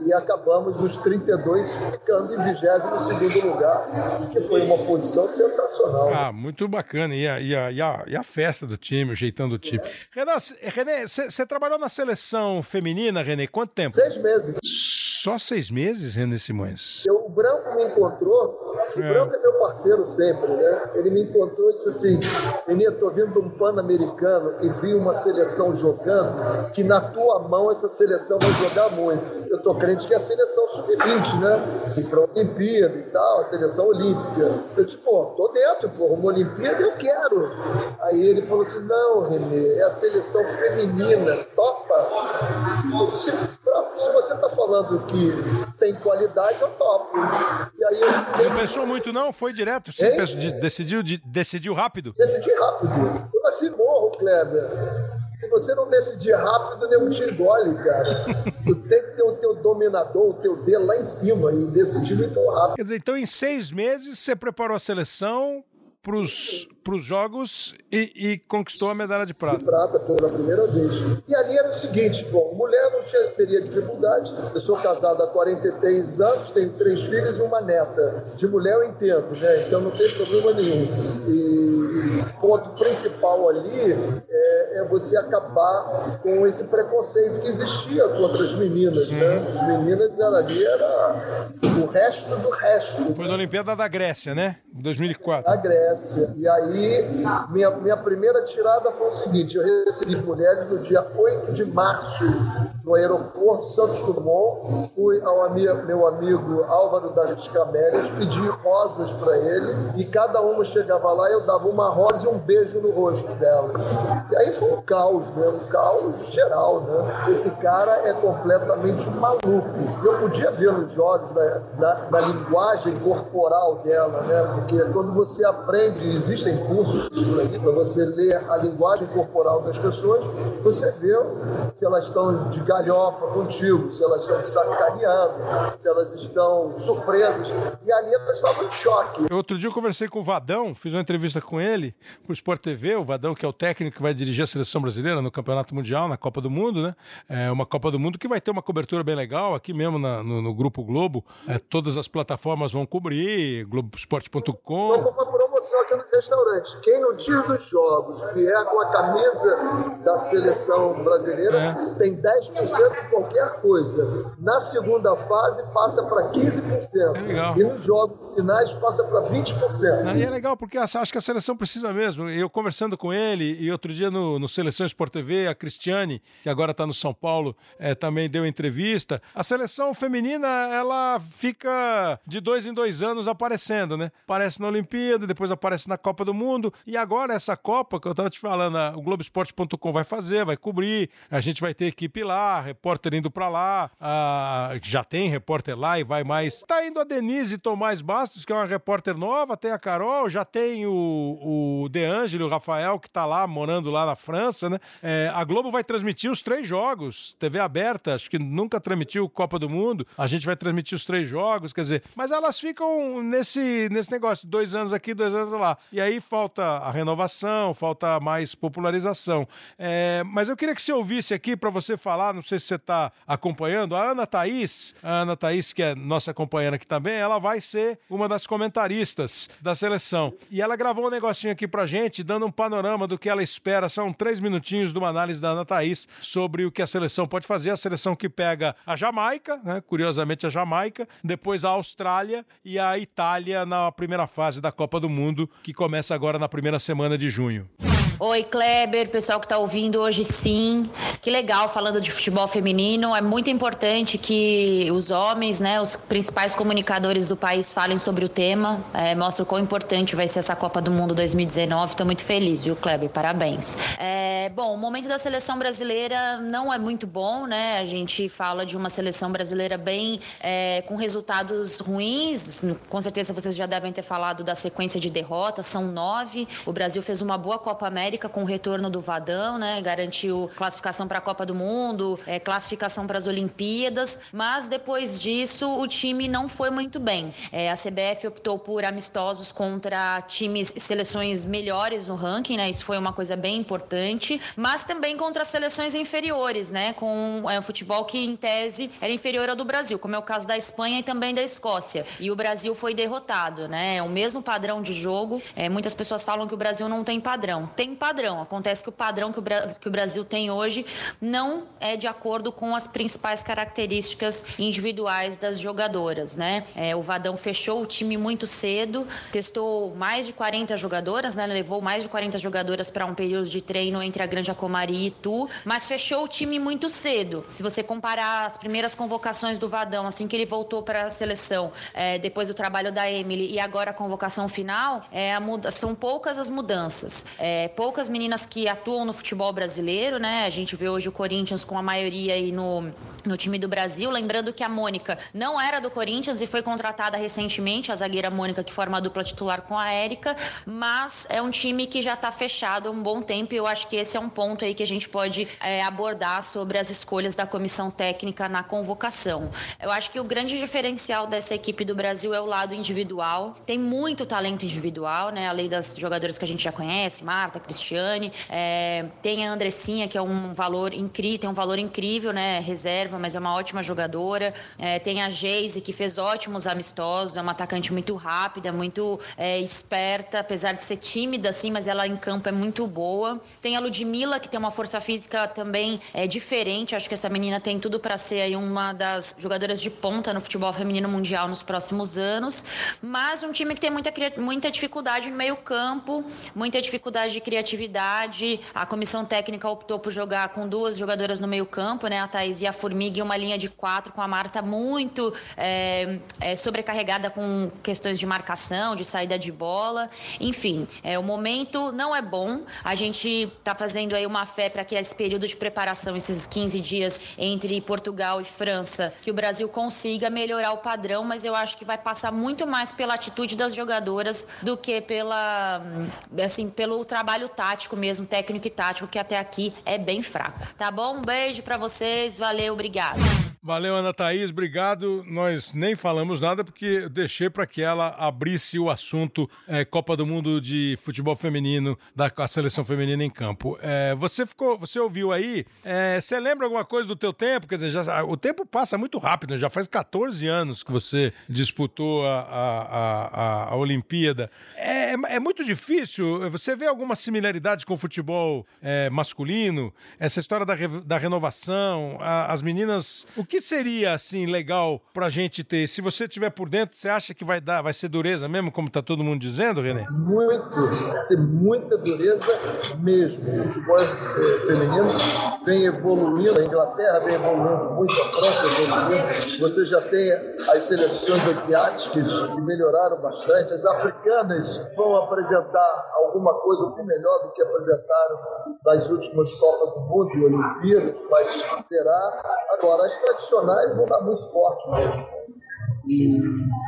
e acabamos nos 32 ficando em 22 lugar, que foi uma posição sensacional. Ah, muito bacana. E a, e a, e a, e a festa do time, o jeitão do time. É. René, você trabalhou na seleção feminina, René? Quanto tempo? Seis meses. Só seis meses, René Simões? Eu, o Branco me encontrou. O é. Branco é meu parceiro sempre, né? Ele me encontrou e disse assim: Menino, tô vindo de um Pan-Americano e vi uma seleção jogando que na tua mão essa seleção vai jogar muito. Eu tô crente que é a seleção sub-20, né? E pra Olimpíada e tal, a seleção olímpica. Eu disse, pô, tô dentro, pô, uma Olimpíada eu quero. Aí ele falou assim: não, Renê, é a seleção feminina, topa. Eu disse, se você está falando que tem qualidade, eu topo. E aí eu... Não pensou muito, não? Foi direto? Você pensou, decidiu, de, decidiu rápido? Decidi rápido. Eu nasci morro, Kleber. Se você não decidir rápido, nenhum te engole, cara. tu tem que ter o teu dominador, o teu D lá em cima e decidir muito rápido. Quer dizer, então em seis meses você preparou a seleção, para os jogos e, e, conquistou a medalha de prata. De prata pela primeira vez. E ali era o seguinte: bom, mulher não tinha, teria dificuldade. Eu sou casado há 43 anos, tenho três filhos e uma neta. De mulher eu entendo, né? Então não tem problema nenhum. E o ponto principal ali é, é, você acabar com esse preconceito que existia contra as meninas, né? As meninas era, ali era o resto do resto. Foi na Olimpíada da Grécia, né? 2004. Da. Grécia. E aí, minha, minha primeira tirada foi o seguinte: eu recebi as mulheres no dia 8 de março, no aeroporto Santos Dumont. Fui ao meu amigo Álvaro das Camélias, pedi rosas para ele, e cada uma chegava lá e eu dava uma rosa e um beijo no rosto delas. E aí foi um caos, né? Um caos geral, né? Esse cara é completamente maluco. Eu podia ver nos olhos, da, da, da linguagem corporal dela, né? Porque quando você aprende, existem cursos por aí para você ler a linguagem corporal das pessoas, você vê se elas estão de galhofa contigo, se elas estão sacaneando, se elas estão surpresas. E ali elas estavam em choque. Outro dia eu conversei com o Vadão, fiz uma entrevista com ele para o Sport TV, o Vadão, que é o técnico que vai dirigir a seleção brasileira no Campeonato Mundial, na Copa do Mundo, né? É uma Copa do Mundo que vai ter uma cobertura bem legal aqui mesmo na, no, no, Grupo Globo. É, todas as plataformas vão cobrir, globoesporte.com. Então, uma promoção aqui no restaurante. Quem no dia dos jogos vier com a camisa da seleção brasileira é. tem 10% de qualquer coisa. Na segunda fase passa para 15%. É legal. E nos jogos finais passa para 20%. E é legal porque acho que a seleção precisa mesmo. Eu conversando com ele e outro dia no, no Seleção Sport TV, a Cristiane, que agora está no São Paulo, é, também deu entrevista. A seleção feminina, ela fica de dois em dois anos aparecendo, né? Aparece na Olimpíada, depois aparece na Copa do Mundo. E agora essa Copa, que eu estava te falando, o Globoesporte.com vai fazer, vai cobrir. A gente vai ter equipe lá, repórter indo para lá. já tem repórter lá e vai mais. Tá indo a Denise Tomás Bastos, que é uma repórter nova, tem a Carol, já tem o, o De Angelo, o Rafael, que tá lá, morando lá na França, né? É, a Globo vai transmitir os três jogos. TV aberta, acho que nunca transmitiu Copa do Mundo. A gente vai transmitir os três jogos, quer dizer, mas elas ficam nesse, nesse negócio, dois anos aqui, dois anos lá. E aí falta a renovação, falta mais popularização. É, mas eu queria que você ouvisse aqui para você falar, não sei se você está acompanhando, a Ana Thaís, a Ana Thaís, que é nossa companheira aqui também, ela vai ser uma das comentaristas da seleção. E ela gravou um negocinho aqui pra gente, dando um panorama do que ela espera. São três minutinhos de uma análise da Ana Thaís sobre o que a seleção pode fazer. A seleção que pega a Jamaica, né, curiosamente a Jamaica, depois a Austrália e a Itália na primeira fase da Copa do Mundo, que começa agora na primeira semana de junho. Oi, Kleber, pessoal que está ouvindo hoje sim. Que legal falando de futebol feminino. É muito importante que os homens, né, os principais comunicadores do país falem sobre o tema. É, mostra o quão importante vai ser essa Copa do Mundo 2019. Estou muito feliz, viu, Kleber? Parabéns. É, bom, o momento da seleção brasileira não é muito bom, né? A gente fala de uma seleção brasileira bem é, com resultados ruins. Com certeza vocês já devem ter falado da sequência de derrotas. São nove. O Brasil fez uma boa Copa América América com o retorno do Vadão, né? Garantiu classificação para a Copa do Mundo, é, classificação para as Olimpíadas, mas depois disso o time não foi muito bem. É, a CBF optou por amistosos contra times, seleções melhores no ranking, né? Isso foi uma coisa bem importante, mas também contra seleções inferiores, né? Com é, um futebol que em tese era inferior ao do Brasil, como é o caso da Espanha e também da Escócia. E o Brasil foi derrotado, né? É o mesmo padrão de jogo. É, muitas pessoas falam que o Brasil não tem padrão. Tem tem padrão. Acontece que o padrão que o, que o Brasil tem hoje não é de acordo com as principais características individuais das jogadoras, né? É, o Vadão fechou o time muito cedo, testou mais de 40 jogadoras, né? Levou mais de 40 jogadoras para um período de treino entre a Grande Acomari e Itu, mas fechou o time muito cedo. Se você comparar as primeiras convocações do Vadão, assim que ele voltou para a seleção, é, depois do trabalho da Emily e agora a convocação final, é, a são poucas as mudanças. É, poucas meninas que atuam no futebol brasileiro, né? A gente vê hoje o Corinthians com a maioria aí no, no time do Brasil. Lembrando que a Mônica não era do Corinthians e foi contratada recentemente, a zagueira Mônica, que forma a dupla titular com a Érica, mas é um time que já está fechado há um bom tempo e eu acho que esse é um ponto aí que a gente pode é, abordar sobre as escolhas da comissão técnica na convocação. Eu acho que o grande diferencial dessa equipe do Brasil é o lado individual. Tem muito talento individual, né? Além das jogadoras que a gente já conhece, Marta, Cristiane, é, tem a Andressinha, que é um valor incrível, tem um valor incrível, né? Reserva, mas é uma ótima jogadora. É, tem a Geise, que fez ótimos amistosos, é uma atacante muito rápida, muito é, esperta, apesar de ser tímida, assim, mas ela em campo é muito boa. Tem a Ludmilla, que tem uma força física também é, diferente. Acho que essa menina tem tudo para ser aí uma das jogadoras de ponta no futebol feminino mundial nos próximos anos. Mas um time que tem muita, muita dificuldade no meio-campo, muita dificuldade de criatividade. A comissão técnica optou por jogar com duas jogadoras no meio-campo, né? A Thaís e a Formiga, e uma linha de quatro com a Marta muito é, é, sobrecarregada com questões de marcação, de saída de bola. Enfim, é, o momento não é bom. A gente está fazendo aí uma fé para que esse período de preparação, esses 15 dias entre Portugal e França, que o Brasil consiga melhorar o padrão, mas eu acho que vai passar muito mais pela atitude das jogadoras do que pela assim, pelo trabalho tático mesmo, técnico e tático, que até aqui é bem fraco. Tá bom? Um beijo para vocês, valeu, obrigado. Valeu, Ana Thaís, obrigado. Nós nem falamos nada porque deixei para que ela abrisse o assunto é, Copa do Mundo de Futebol Feminino, da seleção feminina em campo. É, você ficou, você ouviu aí? É, você lembra alguma coisa do teu tempo? Quer dizer, já, o tempo passa muito rápido, né? já faz 14 anos que você disputou a, a, a, a Olimpíada. É, é, muito difícil. Você vê alguma similaridade com o futebol é, masculino? Essa história da, da renovação, as meninas. O que seria assim legal pra gente ter? Se você tiver por dentro, você acha que vai dar, vai ser dureza mesmo, como tá todo mundo dizendo, René? Muito, vai ser muita dureza mesmo. O futebol eh, feminino vem evoluindo, a Inglaterra vem evoluindo muito, a França evoluindo. Você já tem as seleções asiáticas que melhoraram bastante, as africanas vão apresentar alguma coisa um melhor do que apresentaram nas últimas Copas do Mundo e Olimpíadas, mas será agora as tradicionais vão dar muito forte mesmo. E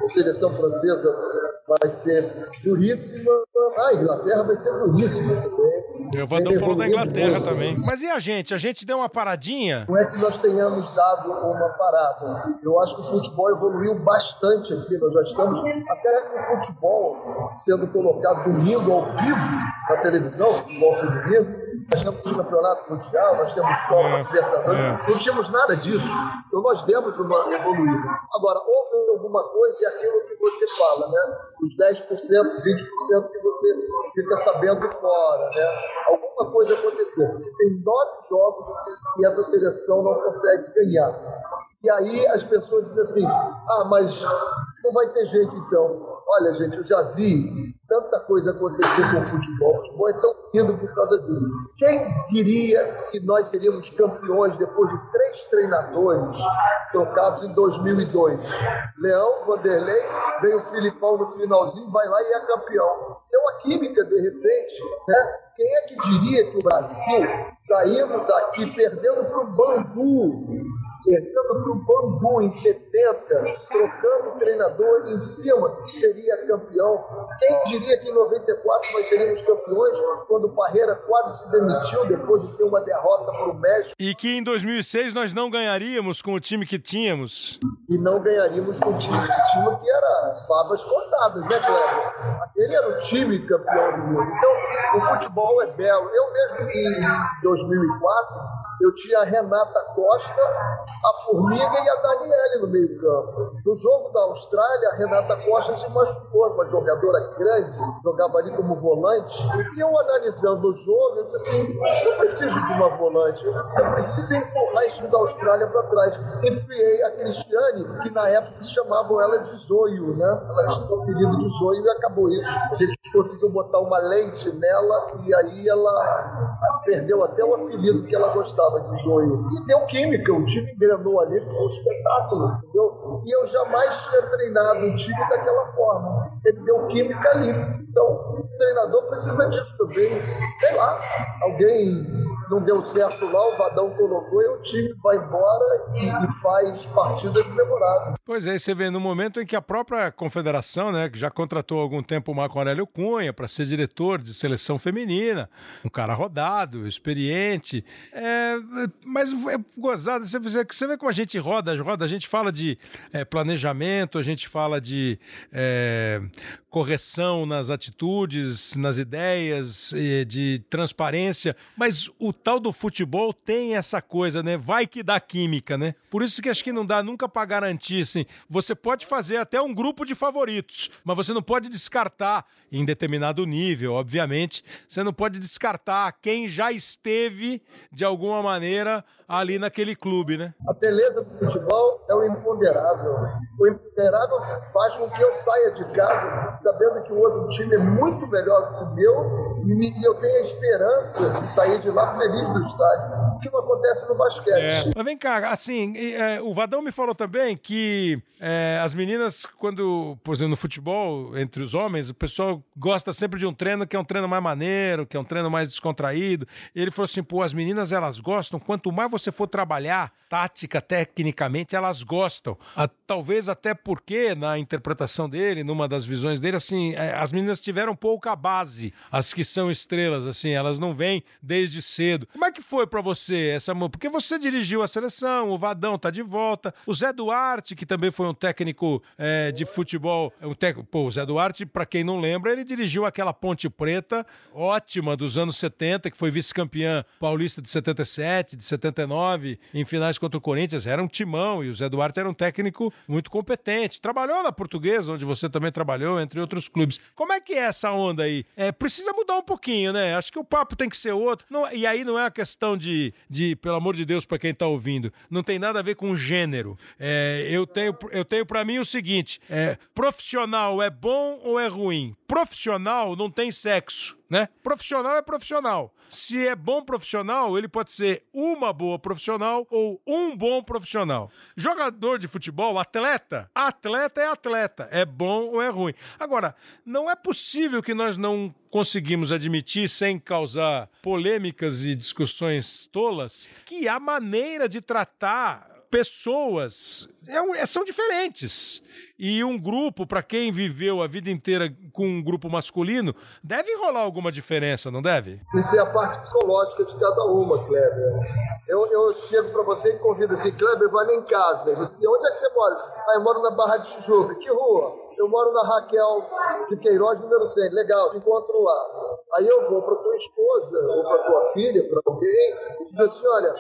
a seleção francesa vai ser duríssima. A Inglaterra vai ser duríssima também. O Vandão falou da Inglaterra muito. também. Mas e a gente? A gente deu uma paradinha? Não é que nós tenhamos dado uma parada. Eu acho que o futebol evoluiu bastante aqui. Nós já estamos até com o futebol sendo colocado domingo ao vivo na televisão, futebol feminino. Nós temos campeonato mundial, nós temos Copa é, Libertadores, é. não tínhamos nada disso. Então nós demos uma evoluída. Agora, houve alguma coisa e aquilo que você fala, né? Os 10%, 20% que você fica sabendo fora, né? Alguma coisa aconteceu, porque tem nove jogos e essa seleção não consegue ganhar. E aí as pessoas dizem assim: ah, mas não vai ter jeito então. Olha, gente, eu já vi tanta coisa acontecer com o futebol. O futebol é tão lindo por causa disso. Quem diria que nós seríamos campeões depois de três treinadores trocados em 2002? Leão, Vanderlei, veio o Filipão no finalzinho, vai lá e é campeão. É uma química, de repente, né? Quem é que diria que o Brasil, saindo daqui, perdendo para o Bangu, perdendo para o Bangu em 70, trocando o treinador em cima, seria campeão. Quem diria que em 94 nós seríamos campeões quando o Parreira quase se demitiu depois de ter uma derrota para o México? E que em 2006 nós não ganharíamos com o time que tínhamos. E não ganharíamos com o time que tínhamos, que era favas cortadas, né, Cléber? Ele era o time campeão do mundo. Então, o futebol é belo. Eu mesmo, em 2004, eu tinha a Renata Costa, a Formiga e a Daniele no meio campo. No jogo da Austrália, a Renata Costa se machucou, uma jogadora grande, jogava ali como volante. E eu analisando o jogo, eu disse assim, eu preciso de uma volante, eu preciso empurrar isso da Austrália para trás. Enfiei a Cristiane, que na época chamavam ela de Zoio, né? Ela tinha o apelido de Zoio e acabou isso. A gente conseguiu botar uma lente nela e aí ela perdeu até o apelido que ela gostava de Zoio. E deu química, o time engrenou ali, foi um espetáculo, entendeu? E eu jamais tinha treinado um time daquela forma. Ele deu química ali. Então, o treinador precisa disso também. Sei lá, alguém não deu certo lá, o Vadão colocou e o time vai embora e, e faz partidas memoráveis. Pois é, você vê no momento em que a própria confederação, né, que já contratou há algum tempo o Marco Aurélio Cunha para ser diretor de seleção feminina, um cara rodado, experiente, é, mas é gozado, você vê, você vê como a gente roda, roda, a gente fala de é, planejamento, a gente fala de é, correção nas atitudes, nas ideias, de transparência, mas o tal do futebol tem essa coisa, né? Vai que dá química, né? Por isso que acho que não dá nunca para garantir, assim. Você pode fazer até um grupo de favoritos, mas você não pode descartar em determinado nível, obviamente. Você não pode descartar quem já esteve de alguma maneira ali naquele clube, né? A beleza do futebol é o imponderável. O imponderável faz com que eu saia de casa sabendo que o outro time é muito melhor que o meu e, eu tenho a esperança de sair de lá feliz do estádio. O que não acontece no basquete. É. Mas vem cá, assim, é, o Vadão me falou também que é, as meninas, quando, por exemplo, no futebol, entre os homens, o pessoal gosta sempre de um treino que é um treino mais maneiro, que é um treino mais descontraído. Ele falou assim: pô, as meninas elas gostam, quanto mais você for trabalhar tática, tecnicamente, elas gostam. A, talvez até porque, na interpretação dele, numa das visões dele, assim, é, as meninas tiveram pouca base, as que são estrelas, assim, elas não vêm desde cedo. Como é que foi para você essa Porque você dirigiu a seleção, o Vadão tá de volta, o Zé Duarte, que também foi um técnico é, de futebol, é um pô, o Zé Duarte, para quem não lembra, ele dirigiu aquela Ponte Preta ótima dos anos 70, que foi vice-campeã paulista de 77, de 79, em finais contra o Corinthians, era um timão e o Zé Duarte era um técnico muito competente. Trabalhou na Portuguesa, onde você também trabalhou, entre outros clubes. Como é que é essa onda aí? É, precisa mudar um pouquinho, né? Acho que o papo tem que ser outro. Não, e aí não é a questão de, de pelo amor de Deus, para quem tá ouvindo, não tem nada a ver com gênero. É, eu tenho, eu tenho para mim o seguinte: é, profissional é bom ou é ruim? Profissional não tem sexo né? Profissional é profissional. Se é bom profissional, ele pode ser uma boa profissional ou um bom profissional. Jogador de futebol, atleta, atleta é atleta, é bom ou é ruim. Agora, não é possível que nós não conseguimos admitir, sem causar polêmicas e discussões tolas, que a maneira de tratar pessoas é, são diferentes. E um grupo, para quem viveu a vida inteira com um grupo masculino, deve rolar alguma diferença, não deve? Isso é a parte psicológica de cada uma, Kleber. Eu, eu chego para você e convido assim, Kleber, vai lá em casa. Você, onde é que você mora? Ah, eu moro na Barra de Tijuca. Que rua? Eu moro na Raquel de Queiroz, número 100. Legal, te encontro lá. Aí eu vou para tua esposa ou para tua filha, para alguém, e digo assim, olha,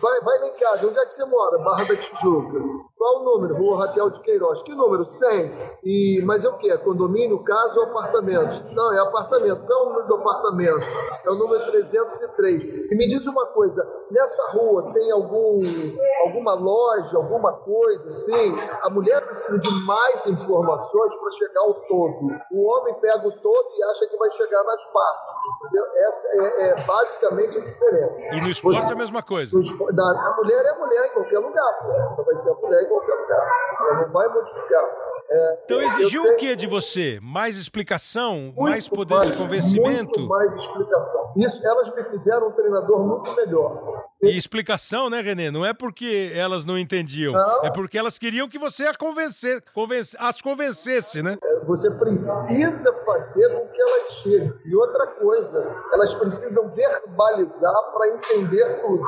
vai, vai lá em casa. Onde é que você mora? Barra da Tijuca. Qual o número? Rua Raquel de Queiroz. Que número? 100. E, mas é o que? É condomínio, casa ou apartamento? Não, é apartamento. Qual é o número do apartamento? É o número 303. E me diz uma coisa, nessa rua tem algum, alguma loja, alguma coisa assim? A mulher precisa de mais informações para chegar ao todo. O homem pega o todo e acha que vai chegar nas partes. Entendeu? Essa é, é basicamente a diferença. E no esporte Você, é a mesma coisa. a mulher é mulher em qualquer lugar. Pô. Vai ser a mulher em qualquer lugar. Ela não vai modificar. É, então exigiu tenho... o que de você? Mais explicação? Muito mais poder mais, de convencimento? Muito mais explicação. Isso, elas me fizeram um treinador muito melhor. E explicação, né, Renê? Não é porque elas não entendiam, não. é porque elas queriam que você a convencer, convence, as convencesse, né? É, você precisa fazer com que elas cheguem. E outra coisa, elas precisam verbalizar para entender tudo.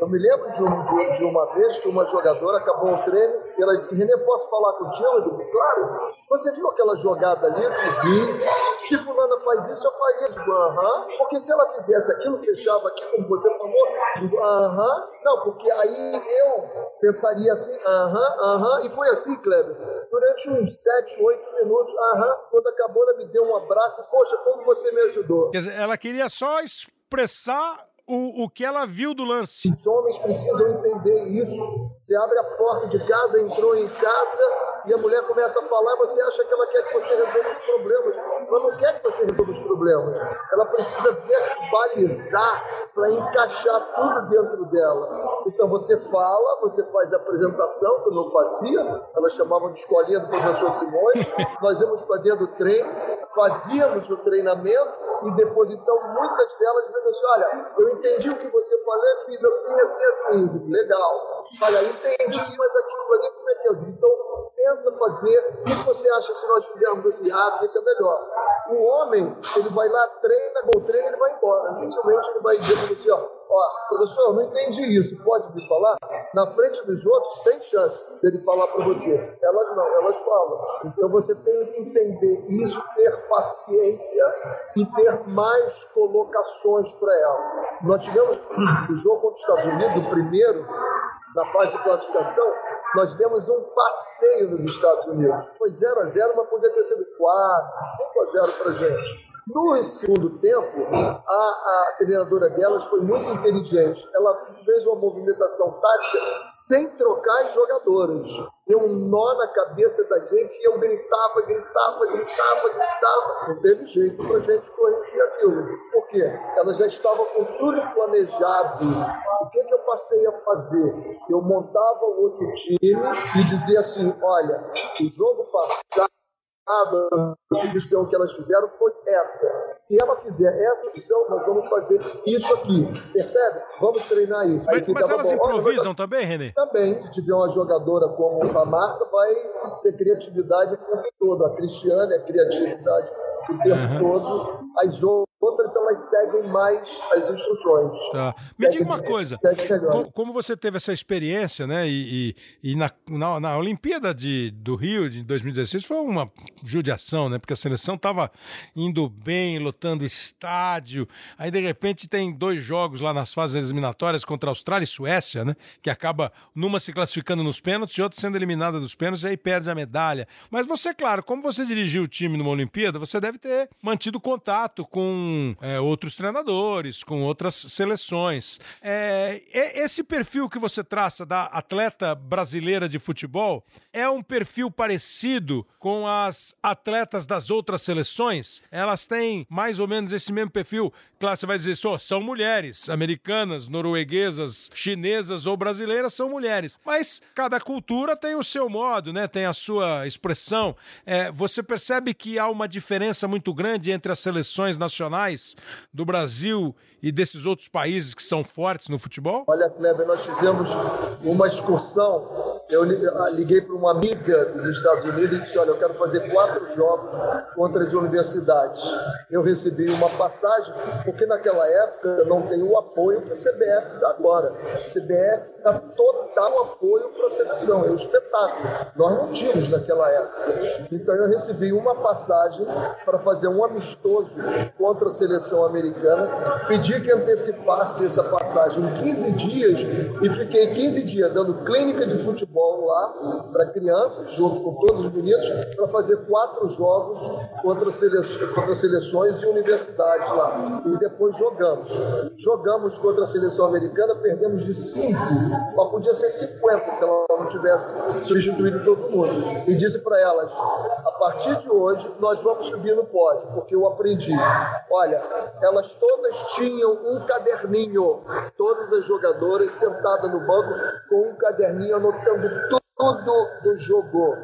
Eu me lembro de, um, de, de uma vez que uma jogadora acabou o treino Ela disse, Renê, posso falar contigo? Eu digo, claro. Você viu aquela jogada ali? Eu vi. Se fulana faz isso, eu faria. isso. aham. Porque se ela fizesse aquilo, fechava aqui, como você falou, digo, aham. Não, porque aí eu pensaria assim, aham, aham. E foi assim, Kleber. Durante uns sete, oito minutos, aham. Quando acabou, ela me deu um abraço. Poxa, como você me ajudou. Quer dizer, ela queria só expressar o, o que ela viu do lance. Os homens precisam entender isso. Você abre a porta de casa, entrou em casa e a mulher começa a falar, você acha que ela quer que você resolva os problemas. Ela não quer que você resolva os problemas. Ela precisa verbalizar para encaixar tudo dentro dela. Então você fala, você faz a apresentação, que eu não fazia, ela chamava de escolinha do professor Simões, nós íamos para dentro do treino, fazíamos o treinamento e depois, então, muitas delas diziam assim, olha, eu entendi o que você falou, fiz assim, assim, assim. Legal. Olha, entendi, mas aquilo ali, como é que? Eu digo, então, pensa fazer, o que você acha se nós fizermos assim? Ah, fica melhor. O homem, ele vai lá, treina, gol treina, ele vai embora. Dificilmente ele vai dizer para você, ó, ó, professor, eu não entendi isso, pode me falar? Na frente dos outros, sem chance dele falar para você. Elas não, elas falam. Então você tem que entender isso, ter paciência e ter mais colocações para ela. Nós tivemos o jogo contra os Estados Unidos, o primeiro, na fase de classificação, nós demos um passeio nos Estados Unidos. Foi 0 a 0 mas podia ter sido 4, 5 a 0 para gente. No segundo tempo, a, a treinadora delas foi muito inteligente. Ela fez uma movimentação tática sem trocar as jogadoras. Deu um nó na cabeça da gente e eu gritava, gritava, gritava, gritava. Não teve jeito para a gente corrigir aquilo. Por quê? Ela já estava com tudo planejado. O que, que eu passei a fazer? Eu montava outro time e dizia assim: olha, o jogo passado a substituição que elas fizeram foi essa. Se ela fizer essa substituição, nós vamos fazer isso aqui. Percebe? Vamos treinar isso. Mas, mas elas bom. improvisam Olha, também, Renê? Também. Se tiver uma jogadora como a Marta, vai ser criatividade o tempo todo. A Cristiane é criatividade o tempo uhum. todo. As outras, elas seguem mais as instruções. Tá. Me diga uma coisa. Como, como, você teve essa experiência, né? E, e, e na, na, na, Olimpíada de, do Rio de 2016 foi uma judiação, né? Porque a seleção estava indo bem, lotando estádio. Aí, de repente, tem dois jogos lá nas fases eliminatórias contra Austrália e Suécia, né? Que acaba numa se classificando nos pênaltis e outra sendo eliminada dos pênaltis e aí perde a medalha. Mas você, claro, como você dirigiu o time numa Olimpíada, você deve ter mantido contato com é, outros treinadores, com outras seleções. É, esse perfil que você traça da atleta brasileira de futebol é um perfil parecido com as atletas das outras seleções? Elas têm mais ou menos esse mesmo perfil? Você vai dizer, só, são mulheres, americanas, norueguesas, chinesas ou brasileiras são mulheres. Mas cada cultura tem o seu modo, né? Tem a sua expressão. É, você percebe que há uma diferença muito grande entre as seleções nacionais do Brasil e desses outros países que são fortes no futebol? Olha, Kleber, nós fizemos uma excursão. Eu liguei para uma amiga dos Estados Unidos e disse: Olha, eu quero fazer quatro jogos contra as universidades. Eu recebi uma passagem, porque naquela época não tem o apoio para a CBF da agora. A CBF dá total apoio para a seleção, é um espetáculo. Nós não tínhamos naquela época. Então eu recebi uma passagem para fazer um amistoso contra a seleção americana. Pedi que antecipasse essa passagem em 15 dias e fiquei 15 dias dando clínica de futebol lá para crianças, junto com todos os meninos, para fazer quatro jogos contra, sele... contra seleções e universidades lá. Depois jogamos. Jogamos contra a seleção americana, perdemos de 5, mas podia ser 50 se ela não tivesse substituído todo mundo. E disse para elas: a partir de hoje nós vamos subir no pódio, porque eu aprendi. Olha, elas todas tinham um caderninho, todas as jogadoras sentadas no banco com um caderninho anotando tudo tudo do jogo.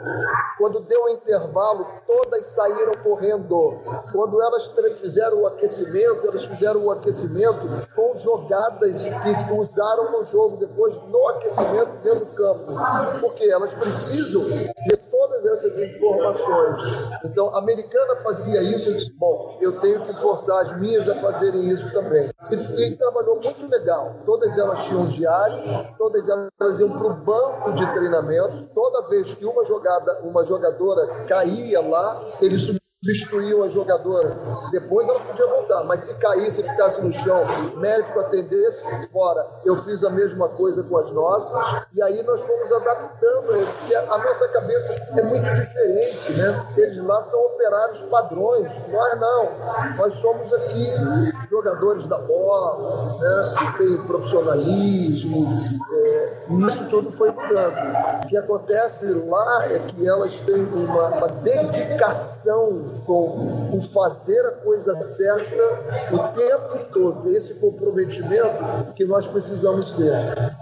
Quando deu o intervalo, todas saíram correndo. Quando elas fizeram o aquecimento, elas fizeram o aquecimento com jogadas que usaram no jogo, depois no aquecimento dentro do campo. Porque elas precisam de todas essas informações. Então, a americana fazia isso, eu disse, bom, eu tenho que forçar as minhas a fazerem isso também. E, e trabalhou muito legal. Todas elas tinham diário, todas elas iam para o banco de treinamento. Toda vez que uma jogada, uma jogadora caía lá, eles substituíam a jogadora. Depois ela podia voltar, mas se caísse, ficasse no chão, médico atendesse, fora. Eu fiz a mesma coisa com as nossas, e aí nós fomos adaptando, porque a nossa cabeça é muito diferente, né? Eles lá são operários padrões, nós não. Nós somos aqui jogadores da bola, né? tem profissionalismo, é, isso tudo foi mudando. O que acontece lá é que elas têm uma, uma dedicação com o fazer a coisa certa o tempo todo, esse comprometimento que nós precisamos ter.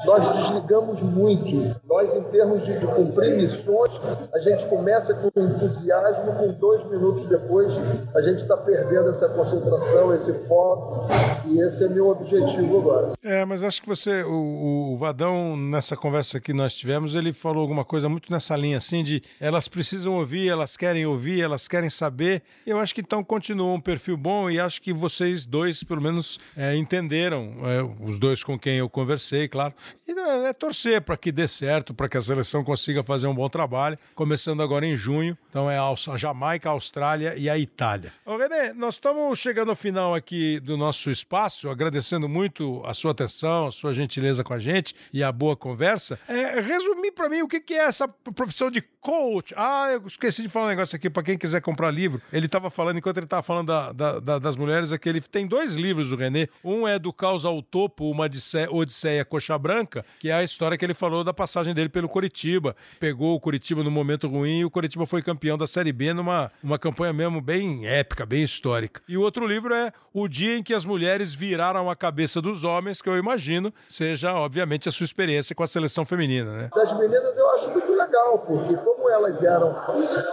Nós desligamos muito. Nós, em termos de, de cumprir missões, a gente começa com entusiasmo, com dois minutos depois, a gente está perdendo essa concentração, esse foco, e esse é meu objetivo agora. É, mas acho que você, o, o Vadão, nessa conversa que nós tivemos, ele falou alguma coisa muito nessa linha assim de elas precisam ouvir, elas querem ouvir, elas querem saber saber. Eu acho que então continua um perfil bom e acho que vocês dois, pelo menos, é, entenderam, é, os dois com quem eu conversei, claro. E é, é torcer para que dê certo, para que a seleção consiga fazer um bom trabalho, começando agora em junho. Então é a Jamaica, a Austrália e a Itália. Ô, René, nós estamos chegando ao final aqui do nosso espaço, agradecendo muito a sua atenção, a sua gentileza com a gente e a boa conversa. É, resumir para mim o que, que é essa profissão de coach. Ah, eu esqueci de falar um negócio aqui para quem quiser comprar livro. Ele estava falando, enquanto ele estava falando da, da, da, das mulheres, é que ele tem dois livros do René. Um é do Caos ao Topo, uma Odisseia, Odisseia Coxa Branca, que é a história que ele falou da passagem dele pelo Curitiba. Pegou o Curitiba no momento ruim e o Curitiba foi campeão da Série B numa uma campanha mesmo bem épica, bem histórica. E o outro livro é O Dia em que as Mulheres Viraram a Cabeça dos Homens, que eu imagino seja, obviamente, a sua experiência com a seleção feminina, né? Das meninas eu acho muito legal, porque como elas eram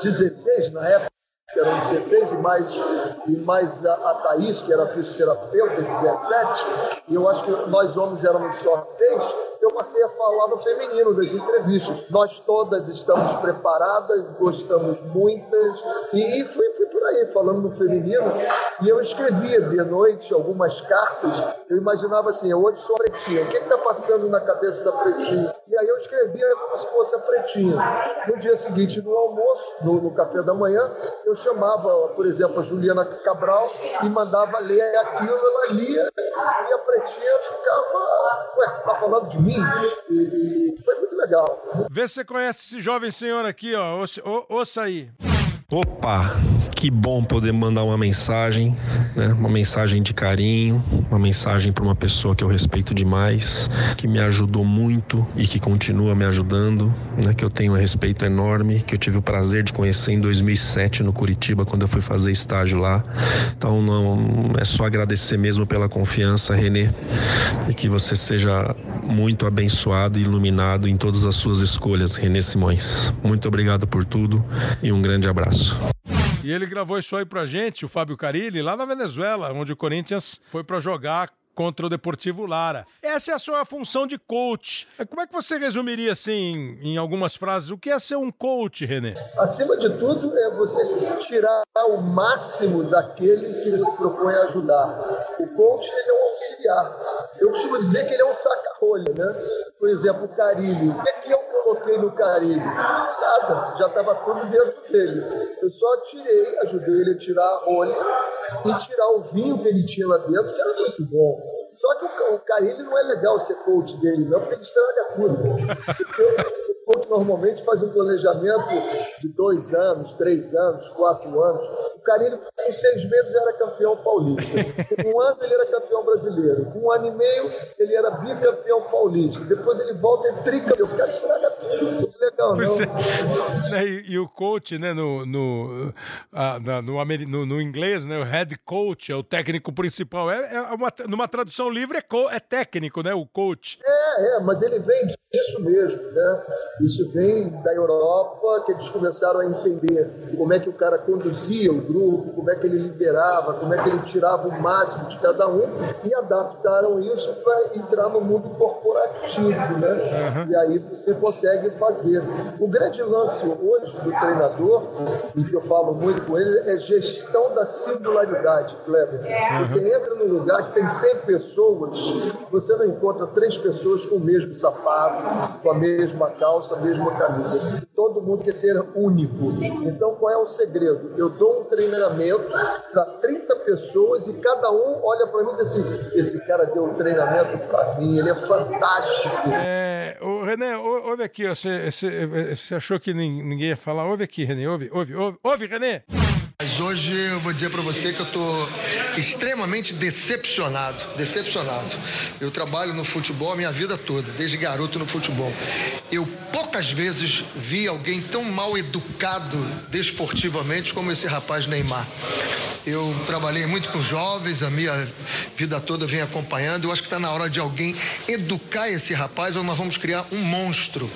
16 na época, eram 16 e mais, e mais a, a Thaís, que era fisioterapeuta, 17, e eu acho que nós homens éramos só seis, eu passei a falar no feminino das entrevistas. Nós todas estamos preparadas, gostamos muitas, e fui, fui por aí falando no feminino. E eu escrevia de noite algumas cartas. Eu imaginava assim: eu hoje sou a pretinha, o que está passando na cabeça da pretinha? E aí eu escrevia como se fosse a pretinha. No dia seguinte, no almoço, no, no café da manhã, eu chamava, por exemplo, a Juliana Cabral e mandava ler aquilo, ela lia e a pretinha ficava, ué, tá falando de mim? E, e, foi muito legal. Vê se você conhece esse jovem senhor aqui, ó. Ouça, ouça aí. Opa, que bom poder mandar uma mensagem, né? Uma mensagem de carinho, uma mensagem para uma pessoa que eu respeito demais, que me ajudou muito e que continua me ajudando, né? Que eu tenho um respeito enorme, que eu tive o prazer de conhecer em 2007 no Curitiba quando eu fui fazer estágio lá. Então não é só agradecer mesmo pela confiança, Renê, e que você seja muito abençoado e iluminado em todas as suas escolhas, Renê Simões. Muito obrigado por tudo e um grande abraço. E ele gravou isso aí pra gente, o Fábio Carilli, lá na Venezuela, onde o Corinthians foi para jogar contra o Deportivo Lara. Essa é a sua função de coach. Como é que você resumiria, assim, em algumas frases, o que é ser um coach, René? Acima de tudo, é você tirar o máximo daquele que se propõe a ajudar. O coach, ele é um auxiliar. Eu costumo dizer que ele é um saca-rolha, né? Por exemplo, o Carilli. O que, é que eu coloquei no Caribe? Nada, já estava tudo dentro dele. Eu só tirei, ajudei ele a tirar a rolha e tirar o vinho que ele tinha lá dentro, que era muito bom. Só que o, o não é legal ser coach dele, não, porque ele estraga tudo. o normalmente faz um planejamento de dois anos, três anos, quatro anos. O Carilli, com seis meses, já era campeão paulista. Com um ano, ele era campeão brasileiro. Com um ano e meio, ele era bicampeão paulista. Depois ele volta e é tricampeão. Os caras estragam tudo. Legal, não? É. E, e, o coach, né, no, no, ah, no, no, no, inglês, né, o head coach é o técnico principal. É, é uma, numa tradução livre, é, co, é técnico, né, o coach. É, é, mas ele vem disso mesmo, né? Isso vem da Europa, que eles começaram a entender como é que o cara conduzia o grupo, como é que ele liberava, como é que ele tirava o máximo de cada um e adaptaram isso para entrar no mundo corporativo, né? Uhum. E aí você consegue fazer. O grande lance hoje do treinador, e que eu falo muito com ele, é gestão da singularidade, Kleber. Você entra num lugar que tem 100 pessoas, você não encontra três pessoas com o mesmo sapato, com a mesma calça, mesma camisa. Todo mundo quer ser único. Então, qual é o segredo? Eu dou um treinamento para 30 pessoas e cada um olha para mim e diz assim: esse cara deu um treinamento para mim, ele é fantástico. É, o René, ouve aqui, você, você, você achou que ninguém ia falar? Ouve aqui, René, ouve, ouve, ouve, ouve René. Mas hoje eu vou dizer para você que eu estou extremamente decepcionado, decepcionado. Eu trabalho no futebol a minha vida toda, desde garoto no futebol. Eu poucas vezes vi alguém tão mal educado desportivamente como esse rapaz Neymar. Eu trabalhei muito com jovens, a minha vida toda vem acompanhando. Eu acho que está na hora de alguém educar esse rapaz ou nós vamos criar um monstro.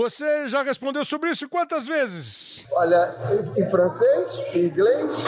Você já respondeu sobre isso quantas vezes? Olha, em francês, em inglês,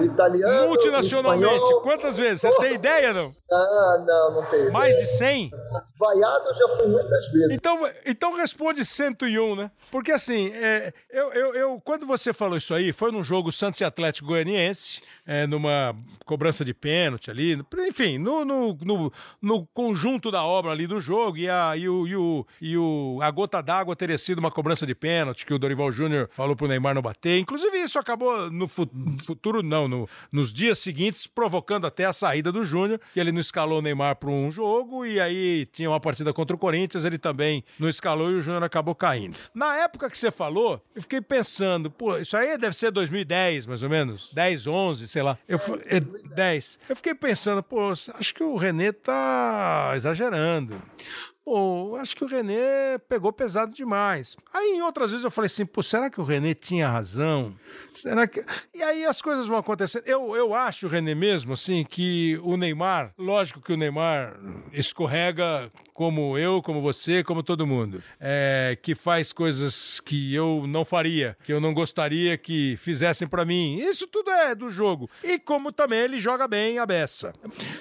em italiano. Multinacionalmente, espanhol. quantas vezes? Você tem ideia, não? Ah, não, não tenho. Mais de 100? Vaiado eu já fui muitas vezes. Então, então responde 101, né? Porque assim, é, eu, eu, eu, quando você falou isso aí, foi num jogo Santos e Atlético Goianiense é, numa cobrança de pênalti ali, enfim, no, no, no, no, conjunto da obra ali do jogo, e a, e o, e o, e o, a gota d'água teria sido uma cobrança de pênalti que o Dorival Júnior falou pro Neymar não bater. Inclusive, isso acabou no futuro, não, no, nos dias seguintes, provocando até a saída do Júnior, que ele não escalou o Neymar para um jogo, e aí tinha uma partida contra o Corinthians, ele também não escalou e o Júnior acabou caindo. Na época que você falou, eu fiquei pensando, pô, isso aí deve ser 2010, mais ou menos, 10, 11, sei lá. Eu, é, 10. Eu fiquei pensando, pô, acho que o Renê tá exagerando. Pô, acho que o René pegou pesado demais. Aí em outras vezes eu falei assim, pô, será que o René tinha razão? Será que. E aí as coisas vão acontecendo. Eu, eu acho, René, mesmo, assim, que o Neymar, lógico que o Neymar escorrega como eu, como você, como todo mundo, é, que faz coisas que eu não faria, que eu não gostaria que fizessem para mim. Isso tudo é do jogo. E como também ele joga bem a beça.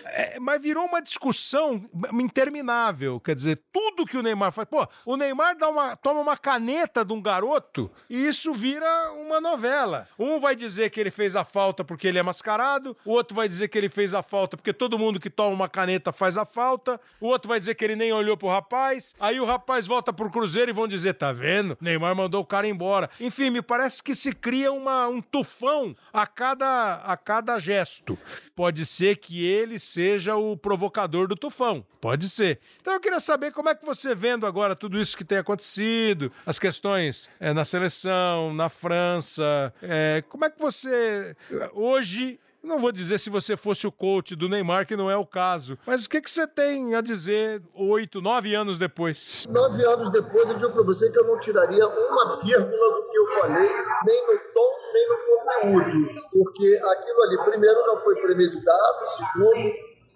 É, mas virou uma discussão interminável. Quer dizer, tudo que o Neymar faz. Pô, o Neymar dá uma, toma uma caneta de um garoto e isso vira uma novela. Um vai dizer que ele fez a falta porque ele é mascarado, o outro vai dizer que ele fez a falta porque todo mundo que toma uma caneta faz a falta, o outro vai dizer que ele nem olhou pro rapaz, aí o rapaz volta pro Cruzeiro e vão dizer: tá vendo? Neymar mandou o cara embora. Enfim, me parece que se cria uma, um tufão a cada, a cada gesto. Pode ser que ele seja o provocador do tufão. Pode ser. Então eu queria saber como é que você vendo agora tudo isso que tem acontecido, as questões é, na seleção, na França, é, como é que você hoje não vou dizer se você fosse o coach do Neymar, que não é o caso. Mas o que, que você tem a dizer oito, nove anos depois? Nove anos depois, eu digo para você que eu não tiraria uma vírgula do que eu falei, nem no tom, nem no conteúdo. Porque aquilo ali, primeiro, não foi premeditado, segundo,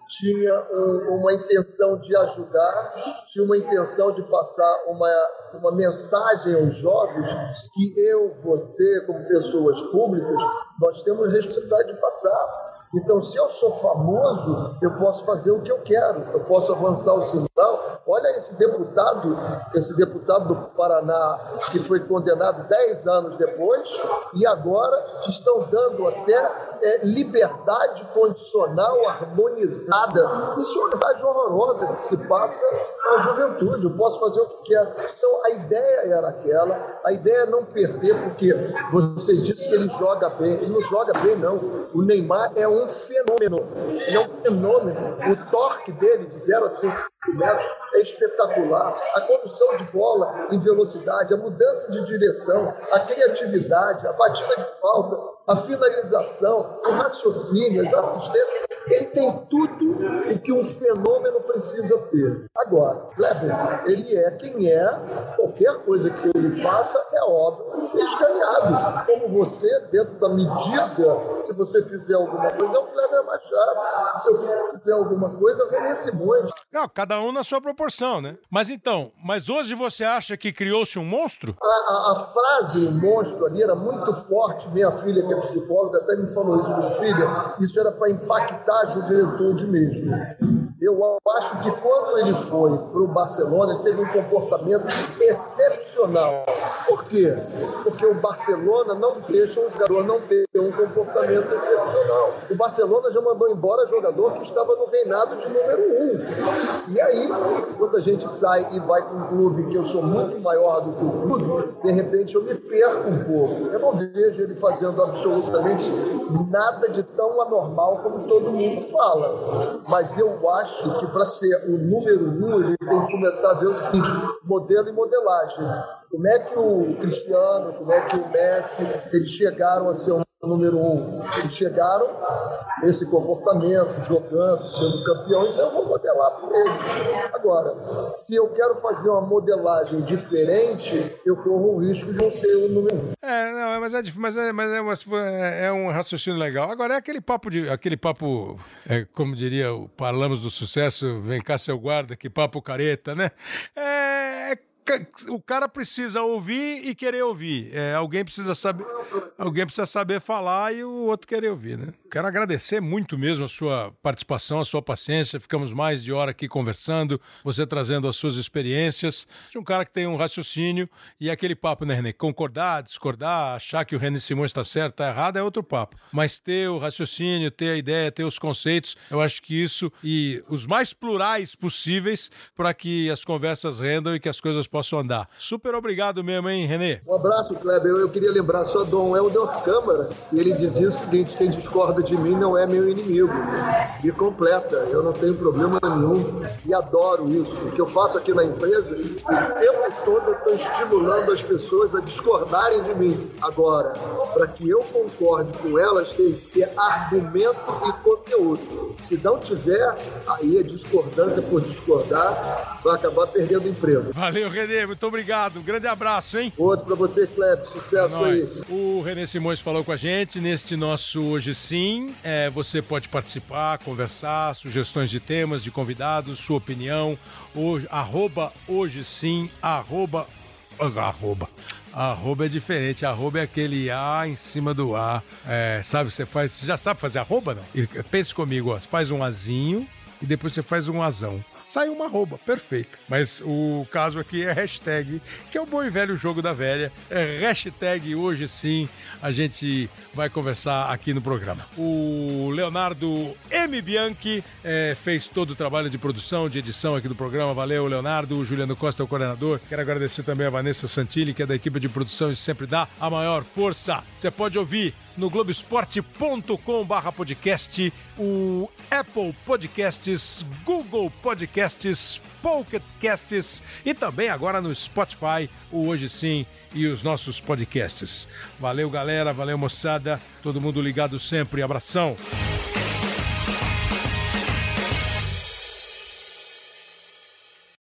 tinha um, uma intenção de ajudar, tinha uma intenção de passar uma, uma mensagem aos jovens que eu, você, como pessoas públicas, nós temos responsabilidade de passar. Então, se eu sou famoso, eu posso fazer o que eu quero, eu posso avançar o sinal. Olha esse deputado, esse deputado do Paraná, que foi condenado 10 anos depois, e agora estão dando até é, liberdade condicional harmonizada. Isso é uma mensagem horrorosa que se passa para a juventude. Eu posso fazer o que quero. Então, a ideia era aquela, a ideia é não perder, porque você disse que ele joga bem. Ele não joga bem, não. O Neymar é um fenômeno. Ele é um fenômeno. O torque dele de 0 a 5 metros é espetacular. A condução de bola em velocidade, a mudança de direção, a criatividade, a batida de falta, a finalização, o raciocínio, as assistências, ele tem tudo o que um fenômeno precisa ter. Agora, Kleber, ele é quem é, qualquer coisa que ele faça é obra de ser escaneado. Como você, dentro da medida, se você fizer alguma coisa, é o Kleber Machado. Se eu fizer alguma coisa, é o René Simões. Não, cada um na sua proporção, né? Mas então, mas hoje você acha que criou-se um monstro? A, a, a frase monstro ali era muito forte. Minha filha, que é psicóloga, até me falou isso, minha filha, isso era para impactar a juventude mesmo. Eu acho que quando ele foi para o Barcelona, ele teve um comportamento excepcional. Por quê? Porque o Barcelona não deixa um jogador não ter um comportamento excepcional. O Barcelona já mandou embora jogador que estava no reinado de número um. E aí, quando a gente sai e vai para um clube que eu sou muito maior do que o clube, de repente eu me perco um pouco. Eu não vejo ele fazendo absolutamente nada de tão anormal como todo mundo fala. Mas eu acho que para ser o número um, ele tem que começar a ver o seguinte: modelo e modelagem. Como é que o Cristiano, como é que o Messi, eles chegaram a ser um número um. Eles chegaram esse comportamento, jogando, sendo campeão, então eu vou modelar por ele. Agora, se eu quero fazer uma modelagem diferente, eu corro o risco de não ser o número um. É, não, mas é, mas é, mas é, é um raciocínio legal. Agora é aquele papo de, aquele papo, é, como diria, falamos do sucesso, vem cá seu guarda, que papo careta, né? É, é o cara precisa ouvir e querer ouvir. É, alguém precisa saber, alguém precisa saber falar e o outro querer ouvir, né? Quero agradecer muito mesmo a sua participação, a sua paciência. Ficamos mais de hora aqui conversando, você trazendo as suas experiências de um cara que tem um raciocínio e aquele papo, né, René? Concordar, discordar, achar que o René Simões está certo, está errado é outro papo. Mas ter o raciocínio, ter a ideia, ter os conceitos, eu acho que isso e os mais plurais possíveis para que as conversas rendam e que as coisas possam andar. Super obrigado mesmo, hein, Renê? Um abraço, Kleber. Eu, eu queria lembrar só Dom Helder Câmara e ele dizia o seguinte: quem discorda de mim não é meu inimigo. Me completa, eu não tenho problema nenhum e adoro isso. O que eu faço aqui na empresa, o tempo todo eu estou estimulando as pessoas a discordarem de mim. Agora, para que eu concorde com elas, tem que ter argumento e conteúdo. Se não tiver, aí a discordância por discordar vai acabar perdendo emprego. Valeu, Renê, muito obrigado. Um grande abraço, hein? Outro para você, Kleber. Sucesso é aí. O Renê Simões falou com a gente neste nosso Hoje Sim é, você pode participar, conversar, sugestões de temas, de convidados, sua opinião. Hoje, arroba hoje sim, arroba. Arroba. Arroba é diferente, arroba é aquele A em cima do A. É, sabe, você faz. Você já sabe fazer arroba, não? pense comigo, ó. Você faz um Azinho e depois você faz um Azão sai uma arroba, perfeito. Mas o caso aqui é hashtag, que é o bom e velho jogo da velha. É hashtag hoje sim, a gente vai conversar aqui no programa. O Leonardo M. Bianchi é, fez todo o trabalho de produção, de edição aqui do programa. Valeu, Leonardo. O Juliano Costa é o coordenador. Quero agradecer também a Vanessa Santilli, que é da equipe de produção e sempre dá a maior força. Você pode ouvir no globesport.com/barra podcast, o Apple Podcasts, Google Podcasts, Pocket Casts e também agora no Spotify, o Hoje Sim e os nossos podcasts. Valeu, galera, valeu, moçada, todo mundo ligado sempre. Abração.